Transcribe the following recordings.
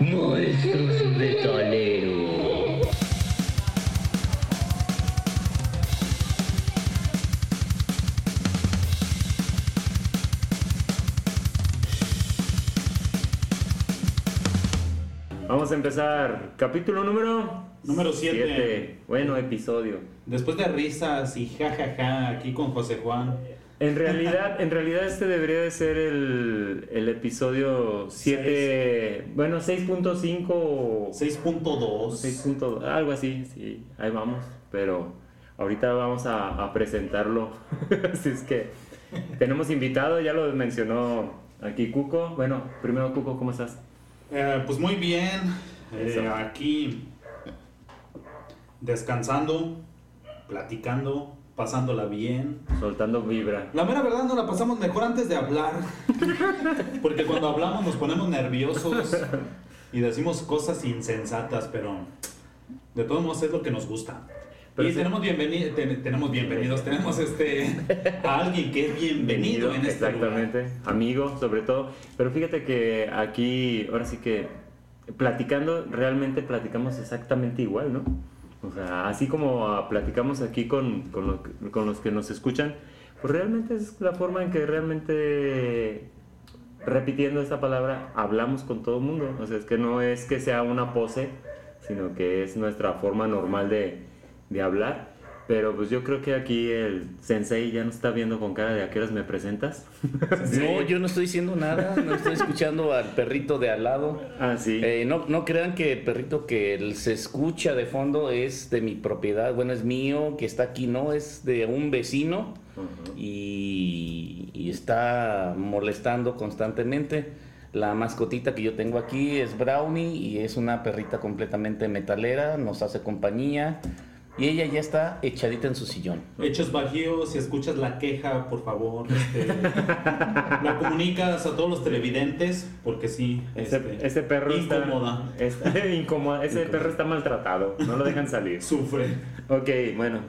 Monstruos metaleros. Vamos a empezar. Capítulo número Número 7. siete. Bueno, episodio. Después de risas y jajaja aquí con José Juan. En realidad, en realidad este debería de ser el, el episodio 7, bueno, 6.5 o 6.2. 6.2, algo así, sí, ahí vamos, pero ahorita vamos a, a presentarlo, así es que tenemos invitado, ya lo mencionó aquí Cuco, bueno, primero Cuco, ¿cómo estás? Eh, pues muy bien. eh, aquí descansando, platicando, pasándola bien. Soltando vibra. La mera verdad no la pasamos mejor antes de hablar. Porque cuando hablamos nos ponemos nerviosos y decimos cosas insensatas, pero de todos modos es lo que nos gusta. Pero y sí. tenemos, bienveni- ten- tenemos bienvenidos, tenemos este a alguien que es bienvenido en este lugar. Exactamente, amigo sobre todo. Pero fíjate que aquí, ahora sí que platicando, realmente platicamos exactamente igual, ¿no? O sea, así como ah, platicamos aquí con, con, los que nos escuchan, pues realmente es la forma en que realmente, repitiendo esta palabra, hablamos con todo el mundo. O sea, es que no es que sea una pose, sino que es nuestra forma normal de, de hablar. Pero pues yo creo que aquí el sensei ya nos está viendo con cara de a qué horas me presentas. No, yo no estoy diciendo nada, no estoy escuchando al perrito de al lado. Ah, sí. Eh, no, no crean que el perrito que se escucha de fondo es de mi propiedad, bueno, es mío, que está aquí, no, es de un vecino y, y está molestando constantemente. La mascotita que yo tengo aquí es Brownie y es una perrita completamente metalera, nos hace compañía y ella ya está echadita en su sillón. Hechos bajíos, si escuchas la queja, por favor, este, la comunicas a todos los televidentes, porque sí, Ese, este, ese perro incómoda, está. Ese perro está maltratado. No lo dejan salir. sufre. Ok, bueno.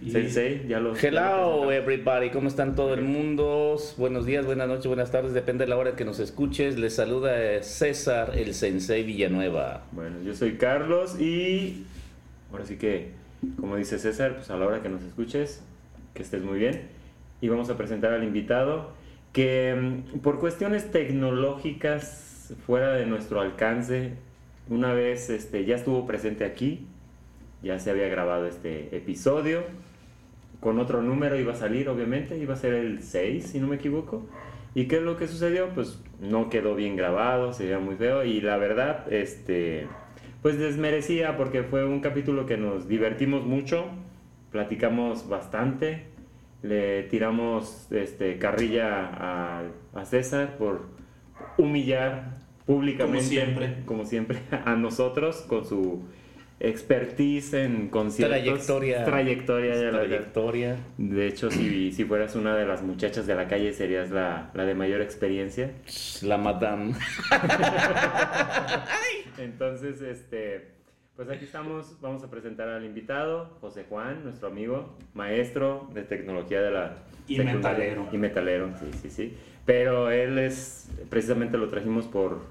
Y- Sensei, ya lo. ya Hello lo everybody, ¿cómo están todo el mundo? Buenos días, buenas noches, buenas tardes, depende de la hora que nos escuches. Les saluda eh, César, el Sensei Villanueva. Bueno, yo soy Carlos y ahora sí que, como dice César, pues a la hora que nos escuches, que estés muy bien. Y vamos a presentar al invitado que mm, por cuestiones tecnológicas fuera de nuestro alcance, una vez este, ya estuvo presente aquí, ya se había grabado este episodio, con otro número iba a salir, obviamente, iba a ser el 6, si no me equivoco. ¿Y qué es lo que sucedió? Pues no quedó bien grabado, se veía muy feo y la verdad, este, pues desmerecía porque fue un capítulo que nos divertimos mucho, platicamos bastante, le tiramos este, carrilla a, a César por humillar públicamente, Como siempre. como siempre, a nosotros con su expertise en conciertos, Trayectoria. trayectoria, ya la- Trayectoria. de hecho, si, si fueras una de las muchachas de la calle, serías la, la de mayor experiencia. La madame. Entonces, este, pues aquí estamos, vamos a presentar al invitado, José Juan, nuestro amigo, maestro de tecnología de la Y metalero. Y metalero, sí, sí, sí. Pero él es, precisamente lo trajimos por,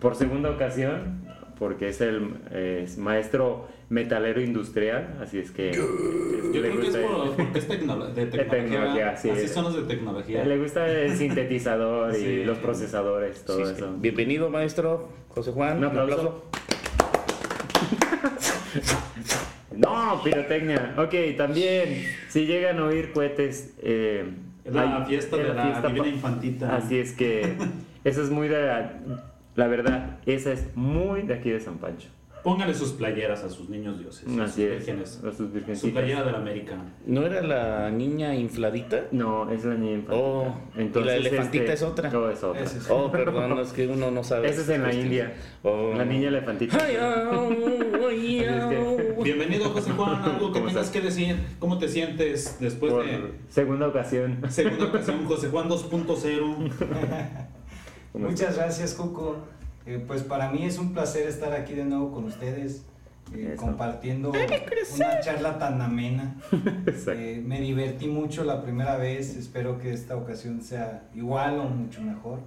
por segunda ocasión, porque es el es maestro metalero industrial, así es que... Yo le creo que es gusta- por- porque es de tecnología. tecnología, sí. Así son los de tecnología. Le gusta el sintetizador y los procesadores, todo Sí, sí. eso. Bienvenido, maestro José Juan. Un aplauso. No, pirotecnia. Ok, también, si llegan a oír cohetes... eh, Es la fiesta es de la fiesta Divina pa- Infantita. Así es que, eso es muy de la... La verdad, esa es muy de aquí de San Pancho. Póngale sus playeras a sus niños dioses. a sus Así es. vírgenes. A sus Su virgencitas. playera del América. ¿No era la niña infladita? No, es la niña infantita. Oh, ¿y la elefantita este, es otra? No, es otra. Es- Oh, perdón, es que uno no sabe. Esa es en la. India. Oh. La niña elefantita. Ay. Bienvenido, José Juan. Algo que ¿Cómo tengas estás? que decir. ¿Cómo te sientes después Por de segunda ocasión. segunda ocasión? José Juan 2.0. ¿Cómo Muchas gracias, Cuco. Eh, pues para mí es un placer estar aquí de nuevo con ustedes, eh, compartiendo una charla tan amena. Eh, me divertí mucho la primera vez, espero que esta ocasión sea igual o mucho mejor.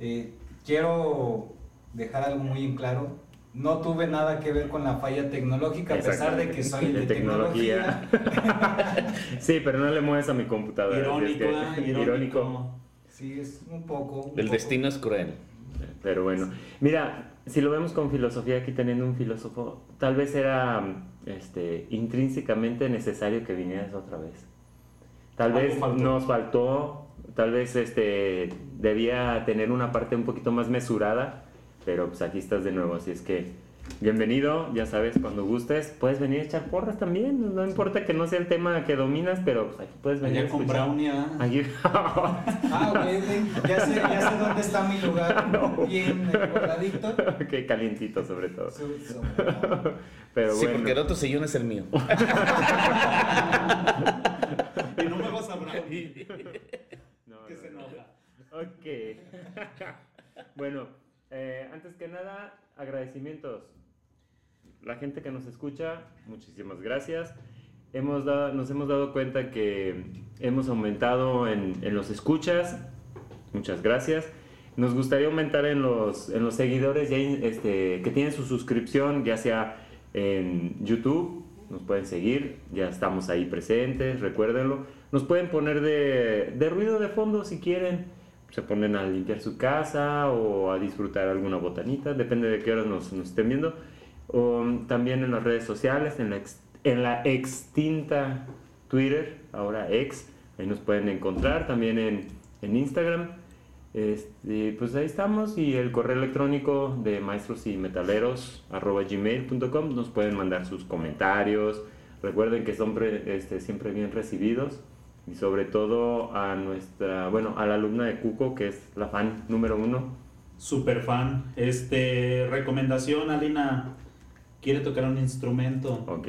Eh, quiero dejar algo muy en claro. No tuve nada que ver con la falla tecnológica, a pesar de que soy de, tecnología. sí, pero no le mueves a mi computadora. Irónico, es que- ¿eh? irónico. Sí, es un poco. un El poco. destino es cruel. Pero bueno, mira, si lo vemos con filosofía, aquí teniendo un filósofo, tal vez era este, intrínsecamente necesario que vinieras otra vez. Tal vez faltó. nos faltó, tal vez este, debía tener una parte un poquito más mesurada, pero pues aquí estás de nuevo, así es que bienvenido, ya sabes, cuando gustes, puedes venir a echar porras también, no importa que no sea el tema que dominas, pero pues, aquí puedes venir Allá a con escuchar. Brownie, ¿ah? Aquí- Ah, ok, ok. Ya sé, ya sé dónde está mi lugar. Bien guardadito. Ok, calientito sobre todo. Pero sí, bueno. porque el otro sillón es el mío. Y no me vas a Brownie. No, que se no. enoja. Ok. bueno, eh, antes que nada, agradecimientos. La gente que nos escucha, muchísimas gracias. Hemos dado, nos hemos dado cuenta que hemos aumentado en, en los escuchas. Muchas gracias. Nos gustaría aumentar en los, en los seguidores ya este, que tienen su suscripción, ya sea en YouTube, nos pueden seguir, ya estamos ahí presentes, recuérdenlo. Nos pueden poner de, de ruido de fondo si quieren. Se ponen a limpiar su casa o a disfrutar alguna botanita, depende de qué horas nos, nos estén viendo. O, mm, también en las redes sociales, en la, ex- en la extinta Twitter, ahora ex, ahí nos pueden encontrar, también en, en Instagram. Este, pues ahí estamos y el correo electrónico de maestros y metaleros arroba gmail.com nos pueden mandar sus comentarios. Recuerden que son pre- este, siempre bien recibidos y sobre todo a nuestra, bueno, a la alumna de Cuco que es la fan número uno. Super fan. Este, recomendación, Alina. Quiere tocar un instrumento. Ok,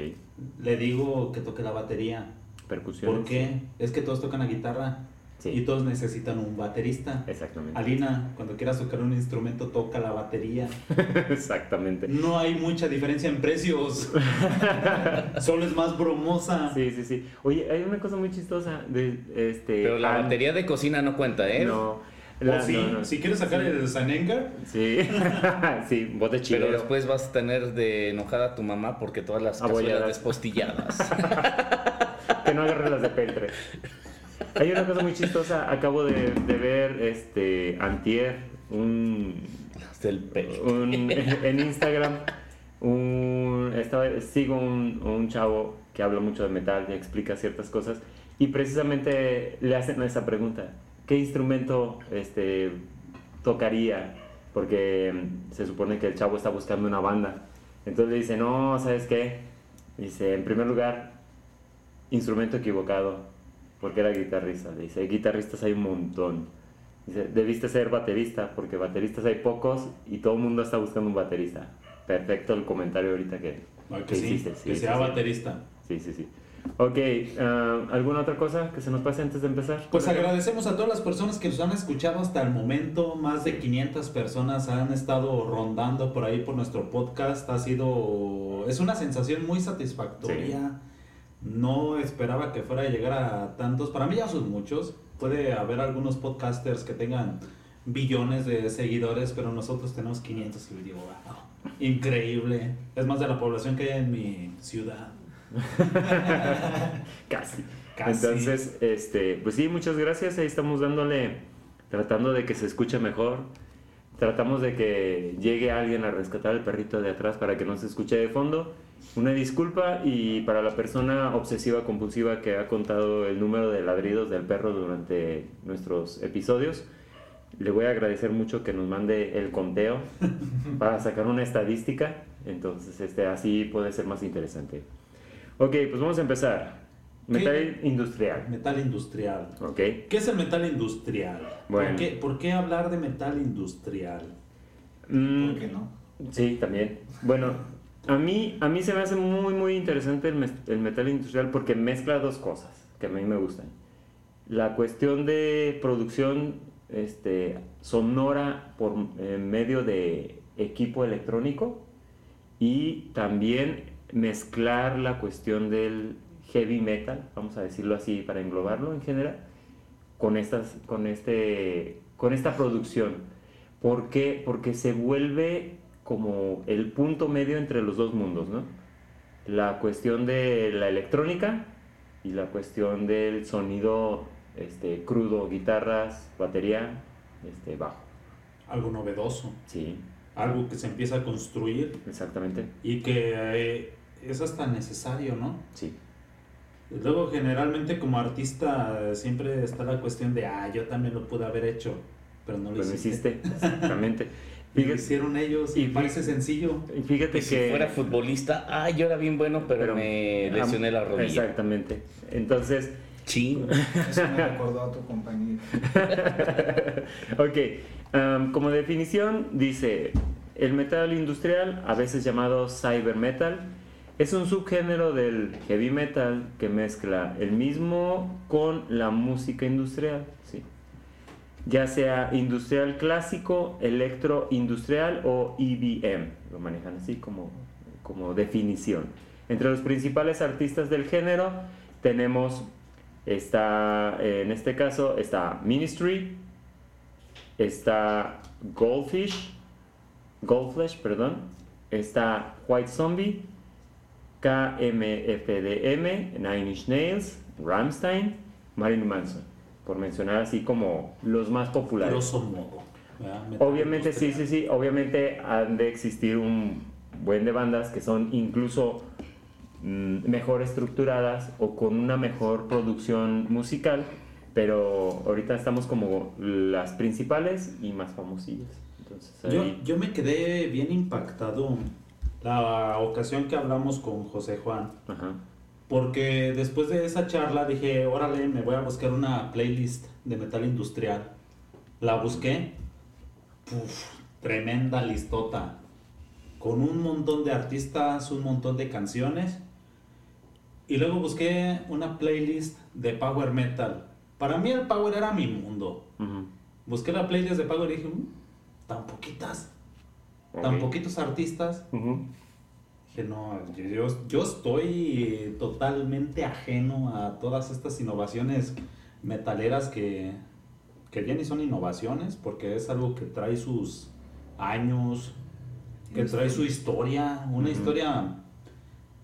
Le digo que toque la batería. percusión. ¿Por qué? Es que todos tocan la guitarra Sí. y todos necesitan un baterista. Exactamente. Alina, cuando quieras tocar un instrumento, toca la batería. Exactamente. No hay mucha diferencia en precios. Solo es más bromosa. Sí, sí, sí. Oye, hay una cosa muy chistosa de este. Pero la batería de cocina no cuenta, ¿eh? No. O la- sí, no, no. si quieres sacar el Sanenka, Sí, sí, bote Pero chilero. después vas a tener de enojada a tu mamá porque todas las cazuelas Abolladas. despostilladas. que no agarre las de peltre. Hay una cosa muy chistosa. Acabo de, de ver este antier un, un- en Instagram un, estaba, sigo un, un chavo que habla mucho de metal y explica ciertas cosas y precisamente le hacen esa pregunta ¿qué instrumento este, tocaría? porque se supone que el chavo está buscando una banda entonces le dice no, ¿sabes qué? dice en primer lugar instrumento equivocado porque era guitarrista le dice guitarristas hay un montón Dice, debiste ser baterista, porque bateristas hay pocos y todo el mundo está buscando un baterista. Perfecto el comentario ahorita que, Ah, que que, sí, hiciste. que sí, sea sí, sí. baterista. Sí, sí, sí. Ok, ah, ¿alguna otra cosa que se nos pase antes de empezar? Pues agradecemos a todas las personas que nos han escuchado hasta el momento. Más de 500 personas han estado rondando por ahí por nuestro podcast. Ha sido. Es una sensación muy satisfactoria. No esperaba que fuera a llegar a tantos. Para mí ya son muchos. Puede haber algunos podcasters que tengan billones de seguidores, pero nosotros tenemos 500 y digo, wow, increíble. Es más de la población que hay en mi ciudad. Casi. Casi. Entonces, este, pues sí, muchas gracias. Ahí estamos dándole, tratando de que se escuche mejor. Tratamos de que llegue alguien a rescatar al perrito de atrás para que no se escuche de fondo. Una disculpa y para la persona obsesiva compulsiva que ha contado el número de ladridos del perro durante nuestros episodios, le voy a agradecer mucho que nos mande el conteo para sacar una estadística. Entonces, este, así puede ser más interesante. Ok, pues vamos a empezar. Metal industrial. Metal industrial. Ok. ¿Qué es el metal industrial? Bueno. ¿Por, qué, por qué hablar de metal industrial? Mm, ¿Por qué no? Sí, también. Bueno, a mí, a mí se me hace muy, muy interesante el, mes- el metal industrial porque mezcla dos cosas que a mí me gustan. La cuestión de producción este, sonora por eh, medio de equipo electrónico y también mezclar la cuestión del heavy metal, vamos a decirlo así para englobarlo en general, con, estas, con, este, con esta producción. ¿Por qué? Porque se vuelve como el punto medio entre los dos mundos, ¿no? La cuestión de la electrónica y la cuestión del sonido este, crudo, guitarras, batería, este, bajo. Algo novedoso, Sí, algo que se empieza a construir exactamente. y que eh, es hasta necesario, ¿no? Sí. Luego generalmente como artista siempre está la cuestión de, ah, yo también lo pude haber hecho, pero no lo Lo hiciste. hiciste, exactamente. Y lo hicieron ellos y parece sencillo. y fíjate Y si que... fuera futbolista, ah, yo era bien bueno, pero, me lesioné la rodilla. Exactamente. Entonces, Chin. Eso me recordó a tu compañero. ok, am, como definición dice, el metal industrial, a veces llamado cyber metal, es un subgénero del heavy metal que mezcla el mismo con la música industrial, ¿sí? ya sea industrial clásico, electroindustrial o EBM, lo manejan así como, como definición. Entre los principales artistas del género tenemos, está, en este caso, está Ministry, está Goldfish, Goldflesh, perdón, está White Zombie, KMFDM, Nine Inch Nails, Rammstein, Marilyn Manson, por mencionar así como los más populares. Grosso modo. Obviamente, sí, sí, sí, obviamente han de existir un buen de bandas que son incluso mm, mejor estructuradas o con una mejor producción musical, pero ahorita estamos como las principales y más famosillas. Entonces, Yo, yo me quedé bien impactado la ocasión que hablamos con José Juan, Ajá. porque después de esa charla dije, órale, me voy a buscar una playlist de metal industrial. La busqué, tremenda listota, con un montón de artistas, un montón de canciones. Y luego busqué una playlist de power metal. Para mí el power era mi mundo. Busqué la playlist de power y dije, "Mm, tan poquitas, tan Ok. poquitos artistas. Dije, no, yo, yo estoy totalmente ajeno a todas estas innovaciones metaleras que, que ya ni son innovaciones, porque es algo que trae sus años, que trae su historia, una historia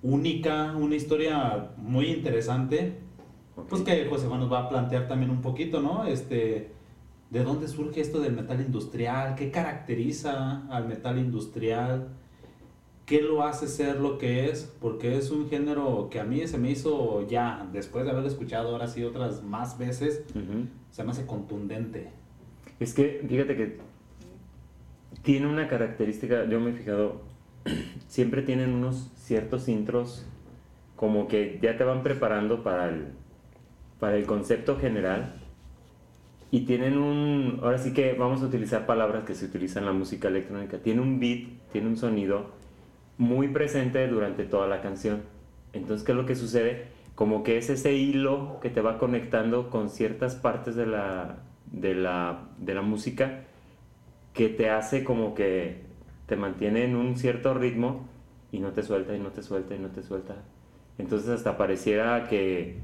única, una historia muy interesante. Pues que José Juan nos va a plantear también un poquito, ¿no? Este, ¿de dónde surge esto del metal industrial? ¿Qué caracteriza al metal industrial? ¿Qué lo hace ser lo que es? Porque es un género que a mí se me hizo ya, después de haberlo escuchado ahora sí otras más veces, Ujú. se me hace contundente. Es que, fíjate que tiene una característica, yo me he fijado, siempre tienen unos ciertos intros como que ya te van preparando para el, para el concepto general y tienen un, ahora sí que vamos a utilizar palabras que se utilizan en la música electrónica, tiene un beat, tiene un sonido muy presente durante toda la canción. Entonces, ¿qué es lo que sucede? Como que es ese hilo que te va conectando con ciertas partes de la, de la, de la música que te hace como que te mantiene en un cierto ritmo y no te suelta y no te suelta y no te suelta. Entonces hasta pareciera que,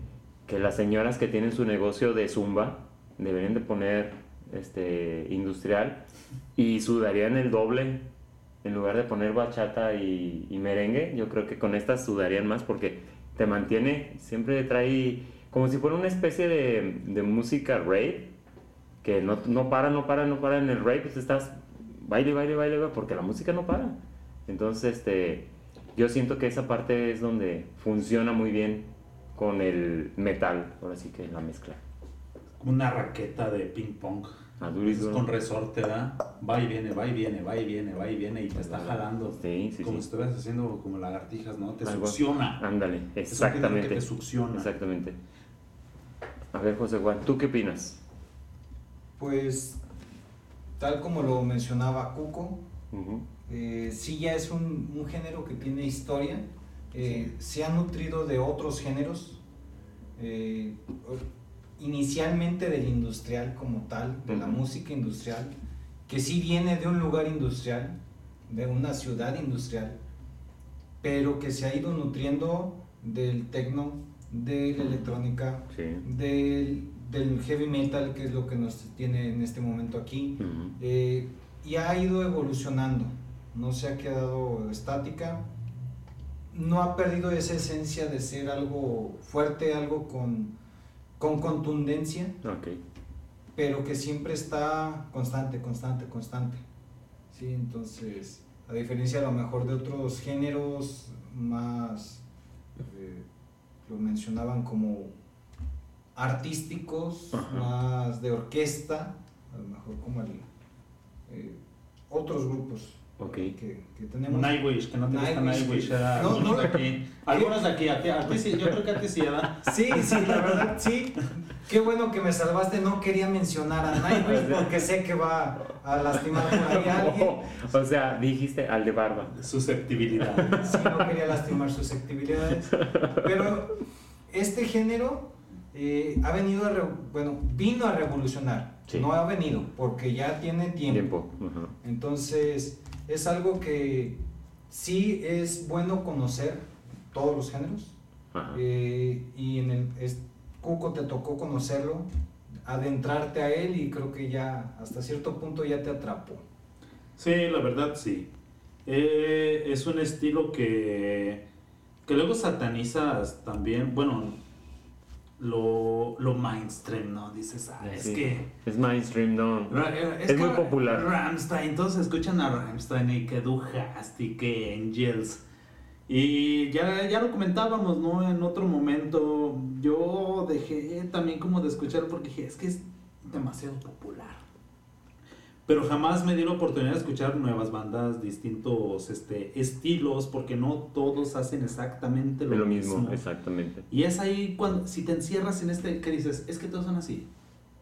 que las señoras que tienen su negocio de zumba deberían de poner este industrial y sudarían el doble en lugar de poner bachata y, merengue. Yo creo que con estas sudarían más porque te mantiene, siempre trae como si fuera una especie de, de música rave que no, no para, no para, no para en el rave, pues estás baile, baile, baile, porque la música no para. Entonces, este, yo siento que esa parte es donde funciona muy bien con el metal, ahora sí que la mezcla. Una raqueta de ping pong. Ah, durísimo. Con resorte, ¿verdad? Va y viene, va y viene, va y viene, va y viene y te está jalando. Sí, sí, como sí. si estuvieras haciendo como lagartijas, ¿no? Te Algo- succiona. Ándale, exactamente. que te succiona. Exactamente. A ver, José Juan, ¿tú qué opinas? Pues, tal como lo mencionaba Cuco, eh, sí ya es un, un género que tiene historia, eh, se ha nutrido de otros géneros, eh, inicialmente del industrial como tal, de la música industrial, que sí viene de un lugar industrial, de una ciudad industrial, pero que se ha ido nutriendo del tecno, de la electrónica, Sí. del, del heavy metal, que es lo que nos tiene en este momento aquí, Ujú, eh, y ha ido evolucionando, no se ha quedado estática, no ha perdido esa esencia de ser algo fuerte, algo con, con contundencia, pero que siempre está constante, constante, constante. Sí, entonces, a diferencia a lo mejor de otros géneros más, eh, lo mencionaban como artísticos, Ajá. más de orquesta, a lo mejor como el, eh, otros grupos Ok. que, que tenemos. Nightwish, que no te gusta Nightwish, era No, algunos no. de aquí. Algunos de aquí, a ti, a ti sí, yo creo que a ti sí, ¿verdad? Sí, sí, la verdad, sí. Qué bueno que me salvaste. No quería mencionar a Nightwish porque sé que va a lastimar a alguien. o sea, dijiste al de barba. Susceptibilidad. Sí, no quería lastimar susceptibilidades. Pero este género eh, ha venido a, re- bueno, vino a revolucionar. Sí. No ha venido, porque ya tiene tiempo. Tiempo. Entonces, es algo que sí es bueno conocer todos los géneros. Eh, y en el es- Cuco te tocó conocerlo, adentrarte a él y creo que ya hasta cierto punto ya te atrapó. Sí, la verdad sí. Eh, es un estilo que, que luego satanizas también, bueno, lo, lo mainstream, ¿no? Dices, ah, es que... Es mainstream, no. Eh, Es muy que popular. Rammstein, entonces escuchan a Rammstein y que Du Hast y que Angels. Y ya, ya lo comentábamos, ¿no? En otro momento, yo dejé también como de escuchar porque dije, es que es demasiado popular. Pero jamás me di la oportunidad de escuchar nuevas bandas, distintos este, estilos, porque no todos hacen exactamente lo, lo mismo, exactamente. y es ahí cuando, si te encierras en este, que dices, es que todos son así.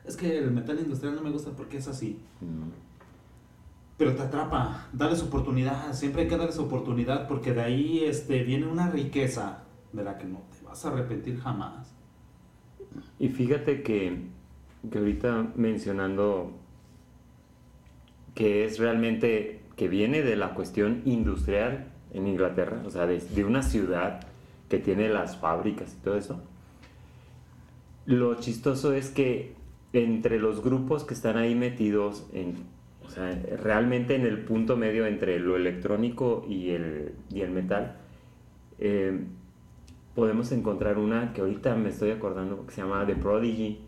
Es que el metal industrial no me gusta porque es así. Mm. Pero te atrapa, dales oportunidad, siempre hay que darles oportunidad porque de ahí este, viene una riqueza de la que no te vas a arrepentir jamás. Y fíjate que, que ahorita mencionando que es realmente que viene de la cuestión industrial en Inglaterra, o sea, de, de una ciudad que tiene las fábricas y todo eso. Lo chistoso es que entre los grupos que están ahí metidos, en, o sea, realmente en el punto medio entre lo electrónico y el, y el metal, eh, podemos encontrar una que ahorita me estoy acordando que se llama The Prodigy.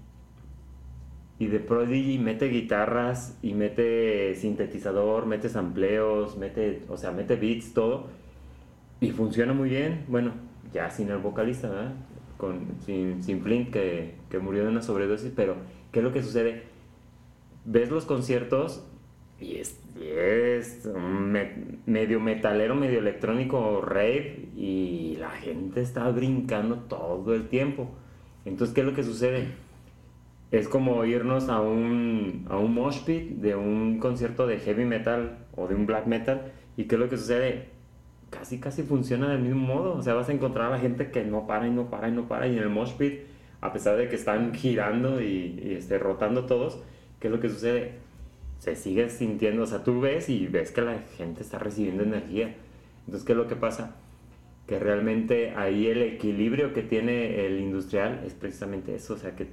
Y The Prodigy mete guitarras y mete sintetizador, mete sampleos, mete, o sea, mete beats, todo. Y funciona muy bien. Bueno, ya sin el vocalista, ¿verdad? Con, sin, sin Flint, que, que murió de una sobredosis. Pero, ¿qué es lo que sucede? Ves los conciertos y es, medio metalero, medio electrónico, rave, y la gente está brincando todo el tiempo. Entonces, ¿qué es lo que sucede? Es como irnos a un, a un mosh pit de un concierto de heavy metal o de un black metal, y ¿qué es lo que sucede? Casi, casi funciona del mismo modo. O sea, vas a encontrar a la gente que no para y no para y no para, y en el mosh pit, a pesar de que están girando y, y, este, rotando todos, ¿qué es lo que sucede? se sigue sintiendo, o sea, tú ves y ves que la gente está recibiendo energía. Entonces, ¿qué es lo que pasa? Que realmente ahí el equilibrio que tiene el industrial es precisamente eso, o sea, que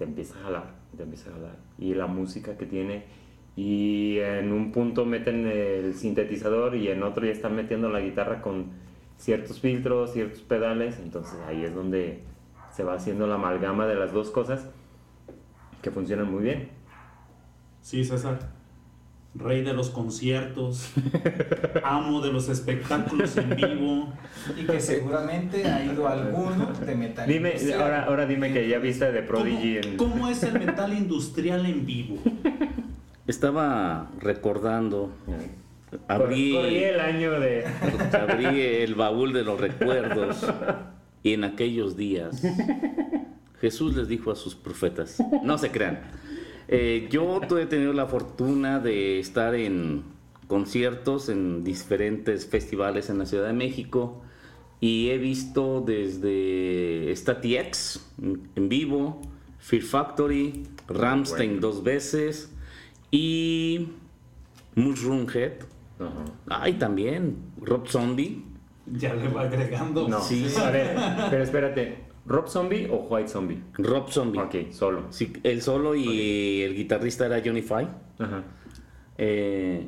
te empieza a jalar, te empieza a jalar. Y la música que tiene, y en un punto meten el sintetizador y en otro ya están metiendo la guitarra con ciertos filtros, ciertos pedales, entonces ahí es donde se va haciendo la amalgama de las dos cosas que funcionan muy bien. Sí, César. Rey de los conciertos, amo de los espectáculos en vivo. Y que seguramente ha ido alguno de metal. Dime, industrial. ahora, ahora dime que ya viste de Prodigy en... ¿Cómo, cómo es el metal industrial en vivo? Estaba recordando, abrí, Corrí el año de... abrí el baúl de los recuerdos y en aquellos días Jesús les dijo a sus profetas, no se crean. Eh, yo he tenido la fortuna de estar en conciertos en diferentes festivales en la Ciudad de México y he visto desde Statix en- en vivo, Fear Factory, Ramstein bueno. dos veces y Mushroom Head. Ajá. Ay, también Rob Zombie. Ya le va agregando. No, Sí. a ver, pero espérate, ¿Rob Zombie o White Zombie? Rob Zombie. Ok, solo. Sí, el solo y el guitarrista era Johnny Five. Ajá. eh,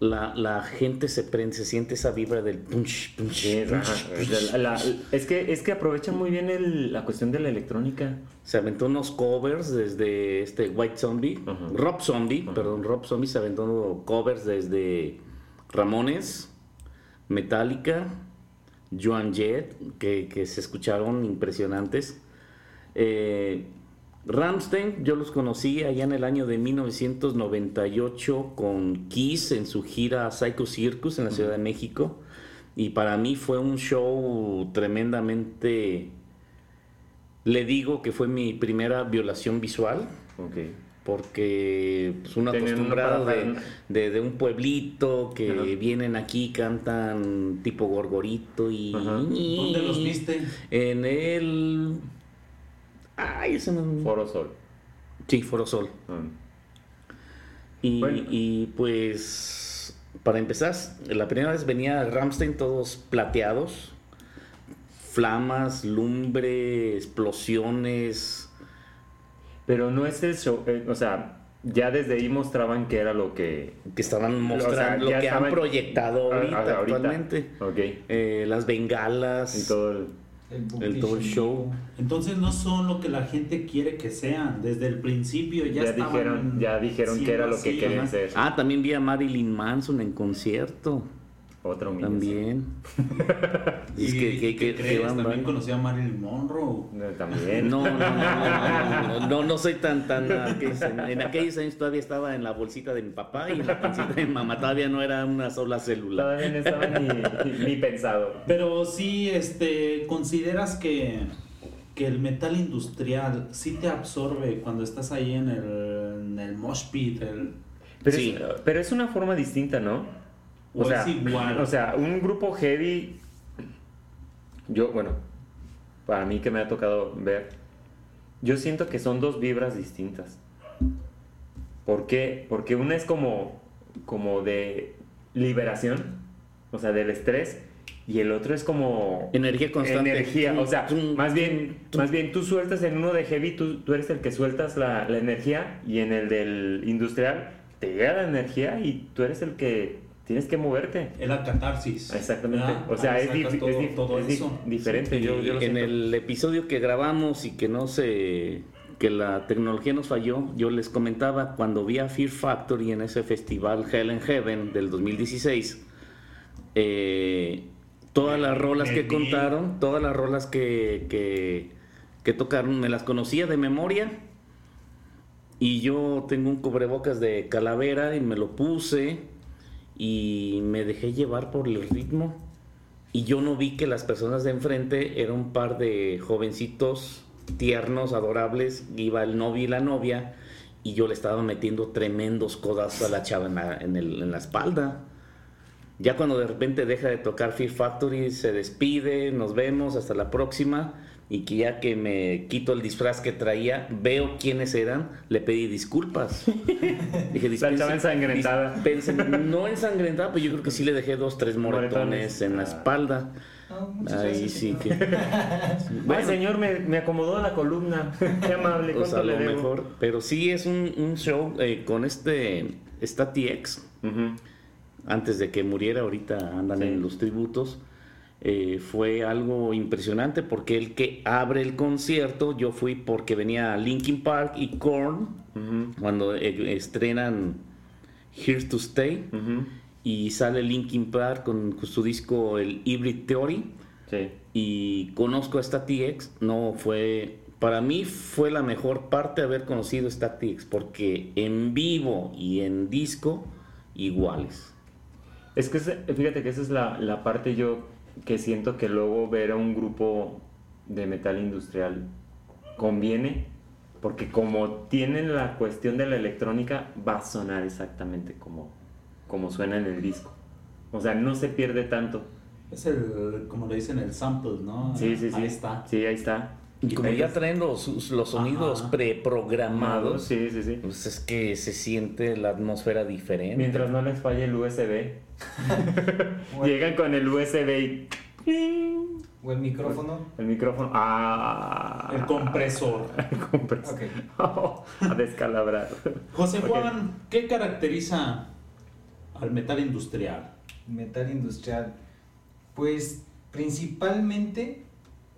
la, la gente se prende, se siente esa vibra del punch, punch, Sí, punch, ajá. punch. La- la- es, que, es que aprovechan muy bien el- la cuestión de la electrónica. Se aventó unos covers desde este White Zombie. Rob Zombie, perdón, Rob Zombie se aventó covers desde Ramones, Metallica, Joan Jett, que, que se escucharon impresionantes. Eh, Ramstein, yo los conocí allá en el año de 1998 con Kiss en su gira Psycho Circus en la Ciudad de México. Y para mí fue un show tremendamente... Le digo que fue mi primera violación visual, Ok. Porque pues, Tenían acostumbrado una de, de- de un pueblito que Ajá. vienen aquí, cantan tipo gorgorito y... Ajá. ¿Dónde los viste? En el... Ay, ese no... Foro Sol. Sí, Foro Sol. Ah. Y, Bueno. y, pues, para empezar, la primera vez venía Ramstein todos plateados, flamas, lumbre, explosiones. Pero no es el show, eh, o sea, ya desde ahí mostraban que era lo que... que estaban O sea, mostrando, lo que han proyectado Ah, ahorita, ah, ahorita. actualmente. Ok. Eh, las bengalas, Y todo el... El, el todo el show. Entonces no son lo que la gente quiere que sean. Desde el principio ya, Ya, estaban dijeron, ya dijeron que era lo que querían ser. Ah, también vi a Marilyn Manson en concierto. Otra humillación. También. Y Es que- que- que- ¿qué crees? que van- también van. conocí a Marilyn Monroe. No, También. No, no, no, no, no, no, no soy tan, tan, en aquellos años todavía estaba en la bolsita de mi papá y en la pancita de mi mamá todavía no era una sola célula. Todavía no estaba ni, ni pensado. Pero sí, este, consideras que, que el metal industrial sí te absorbe cuando estás ahí en el, en el mosh pit, el- Pero, Sí. es, pero es una forma distinta, ¿no? O es igual. O sea, un grupo heavy. Yo, bueno, para mí que me ha tocado ver, yo siento que son dos vibras distintas. ¿Por qué? Porque una es como, como de liberación, o sea, del estrés, y el otro es como Energía constante. energía. O sea, más bien, más bien tú sueltas en uno de heavy, tú, tú eres el que sueltas la, la energía, y en el del industrial te llega la energía y tú eres el que tienes que moverte. es la catarsis. Exactamente. ¿verdad? O sea, es, dif- todo, es todo es eso. diferente. Yo, yo lo en el episodio que grabamos y que no se que la tecnología nos falló, yo les comentaba cuando vi a Fear Factory en ese festival Hell in Heaven del 2016, eh, todas las rolas que contaron, todas las rolas que, que, que tocaron, me las conocía de memoria. Y yo tengo un cubrebocas de calavera y me lo puse y me dejé llevar por el ritmo. Y yo no vi que las personas de enfrente eran un par de jovencitos tiernos, adorables. Iba el novio y la novia. Y yo le estaba metiendo tremendos codazos a la chava en la, en la espalda. Ya cuando de repente deja de tocar Fear Factory, se despide, nos vemos, hasta la próxima. Y que ya que me quito el disfraz que traía, veo quiénes eran, le pedí disculpas. Dije, La chava "Dispense- ensangrentada". dispense- no ensangrentada, pero yo creo que sí le dejé dos, tres moretones Moretones. en la Ah. espalda. Muchas Ahí sí que. Ay, señor, me, me acomodó la columna. Qué amable, Pues ¿cuánto a lo mejor. Pero sí es un, un show eh, con este. Ujú. antes de que muriera, ahorita andan Sí. en los tributos. Eh, fue algo impresionante porque el que abre el concierto, yo fui porque venía Linkin Park y Korn cuando eh, estrenan Here to Stay y sale Linkin Park con, su disco el Hybrid Theory Sí. y conozco a StatX, no fue para mí fue la mejor parte haber conocido StatX porque en vivo y en disco iguales. Es que fíjate que esa es la, la parte yo que siento que luego ver a un grupo de metal industrial conviene, porque como tienen la cuestión de la electrónica, va a sonar exactamente como, como suena en el disco. O sea, no se pierde tanto. Es el, como le dicen, el sample, ¿no? Sí, sí, sí. Ahí está. Sí, ahí está. Y como ya traen los, los sonidos Ajá. preprogramados, Sí, sí, sí. pues es que se siente la atmósfera diferente. Mientras no les falle el USB. Llegan con el USB y... o el micrófono. El micrófono. Ah. El compresor. El compresor. Ok. a descalabrar. José. Juan, ¿qué caracteriza al metal industrial? Metal industrial. Pues principalmente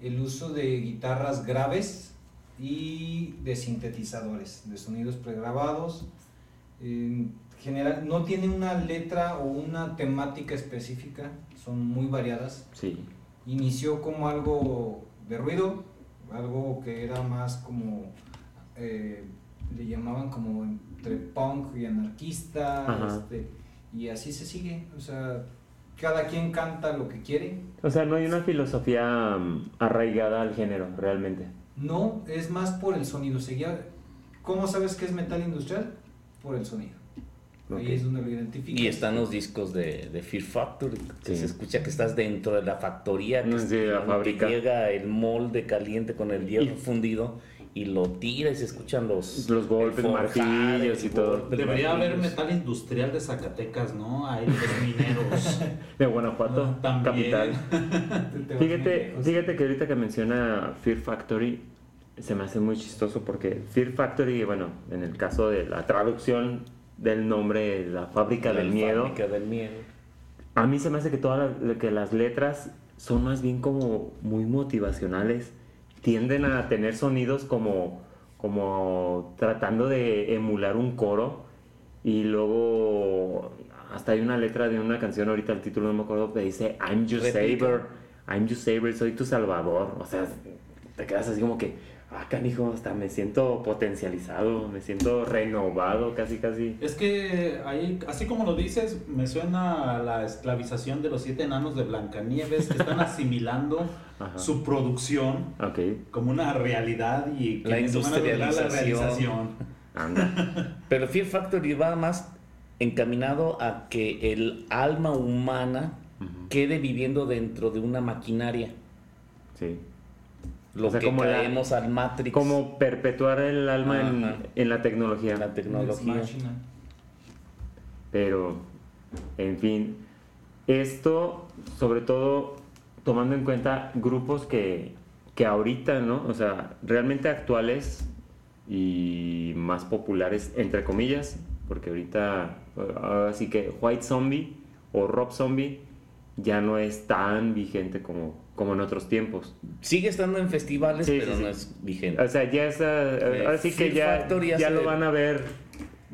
el uso de guitarras graves y de sintetizadores, de sonidos pregrabados. En general, no tiene una letra o una temática específica, son muy variadas. Sí. Inició como algo de ruido, algo que era más como, eh, le llamaban como entre punk y anarquista, este, y así se sigue, o sea, cada quien canta lo que quiere. O sea, no hay una filosofía mm, arraigada al género, realmente. No, es más por el sonido. Seguía, ¿Cómo sabes que es metal industrial? Por el sonido. Ahí es donde lo identificas. Y están los discos de, de Fear Factory, que Sí. se escucha que estás dentro de la factoría, que, Mm, la que llega el molde caliente con el hierro Y- fundido y lo tira y se escuchan los, Los golpes, martillos y todo. Debería haber metal industrial de Zacatecas, ¿no? Ahí los mineros. De Guanajuato, Ah, también. capital. Fíjate, fíjate que ahorita que menciona Fear Factory, se me hace muy chistoso porque Fear Factory, bueno, en el caso de la traducción del nombre, la fábrica del La miedo, fábrica del miedo. a mí se me hace que todas las, que las letras son más bien como muy motivacionales. Tienden a tener sonidos como, como tratando de emular un coro. Y luego hasta hay una letra de una canción, ahorita el título no me acuerdo, que dice I'm your saver, I'm your saver, soy tu salvador. O sea, te quedas así como que, ah, canijo, hasta me siento potencializado, me siento renovado, casi, casi. Es que ahí, así como lo dices, me suena a la esclavización de los siete enanos de Blancanieves que están asimilando su producción como una realidad y que La industrialización. realización. anda. Pero Fear Factory va más encaminado a que el alma humana quede viviendo dentro de una maquinaria. Sí. Lo O sea, que como la- caemos al Matrix. Como perpetuar el alma en, la tecnología. en la tecnología. Pero, en fin, esto sobre todo tomando en cuenta grupos que, que ahorita, ¿no? O sea, realmente actuales y más populares, entre comillas, porque ahorita, así que White Zombie o Rob Zombie ya no es tan vigente como, como en otros tiempos. Sigue estando en festivales, Sí, pero sí, no sí. es vigente. O sea, ya es, eh, ahora sí que ya, ya lo van a ver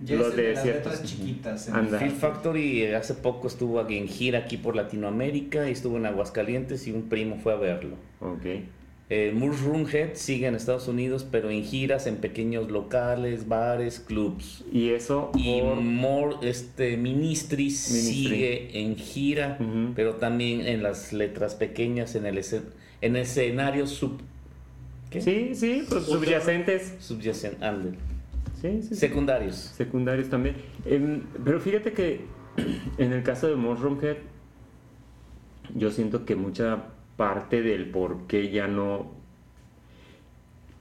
Ya los de las ciertos. letras chiquitas. Fear Factory eh, hace poco estuvo aquí en gira aquí por Latinoamérica, y estuvo en Aguascalientes y un primo fue a verlo. Ok. Eh, Mushroom Head sigue en Estados Unidos, pero en giras en pequeños locales, bares, clubs. Y eso Y por- More, este, Ministry. sigue en gira, pero también en las letras pequeñas, en el escen- en escenarios sub, ¿qué? Sí, sí, pues subyacentes. subyacen, ándale. Sí, sí, sí. secundarios. Secundarios también. Em, pero fíjate que en el caso de Mushroom Head, yo siento que mucha parte del por qué ya no.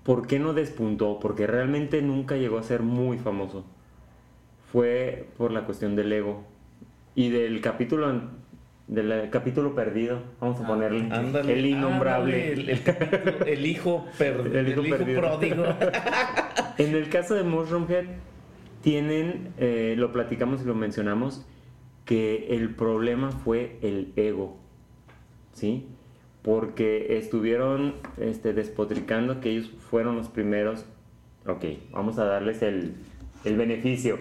¿Por qué no despuntó? Porque realmente nunca llegó a ser muy famoso. Fue por la cuestión del ego. Y del capítulo. Del eh, capítulo perdido, vamos a Ah, ponerle. Ándale, el innombrable. ándale, el, el capítulo- el hijo, per- El hijo hijo perdido. pródigo. En el caso de Mushroom Head, tienen, eh, lo platicamos y lo mencionamos, que el problema fue el ego, ¿sí? Porque estuvieron este, despotricando que ellos fueron los primeros, ok, vamos a darles el, el beneficio.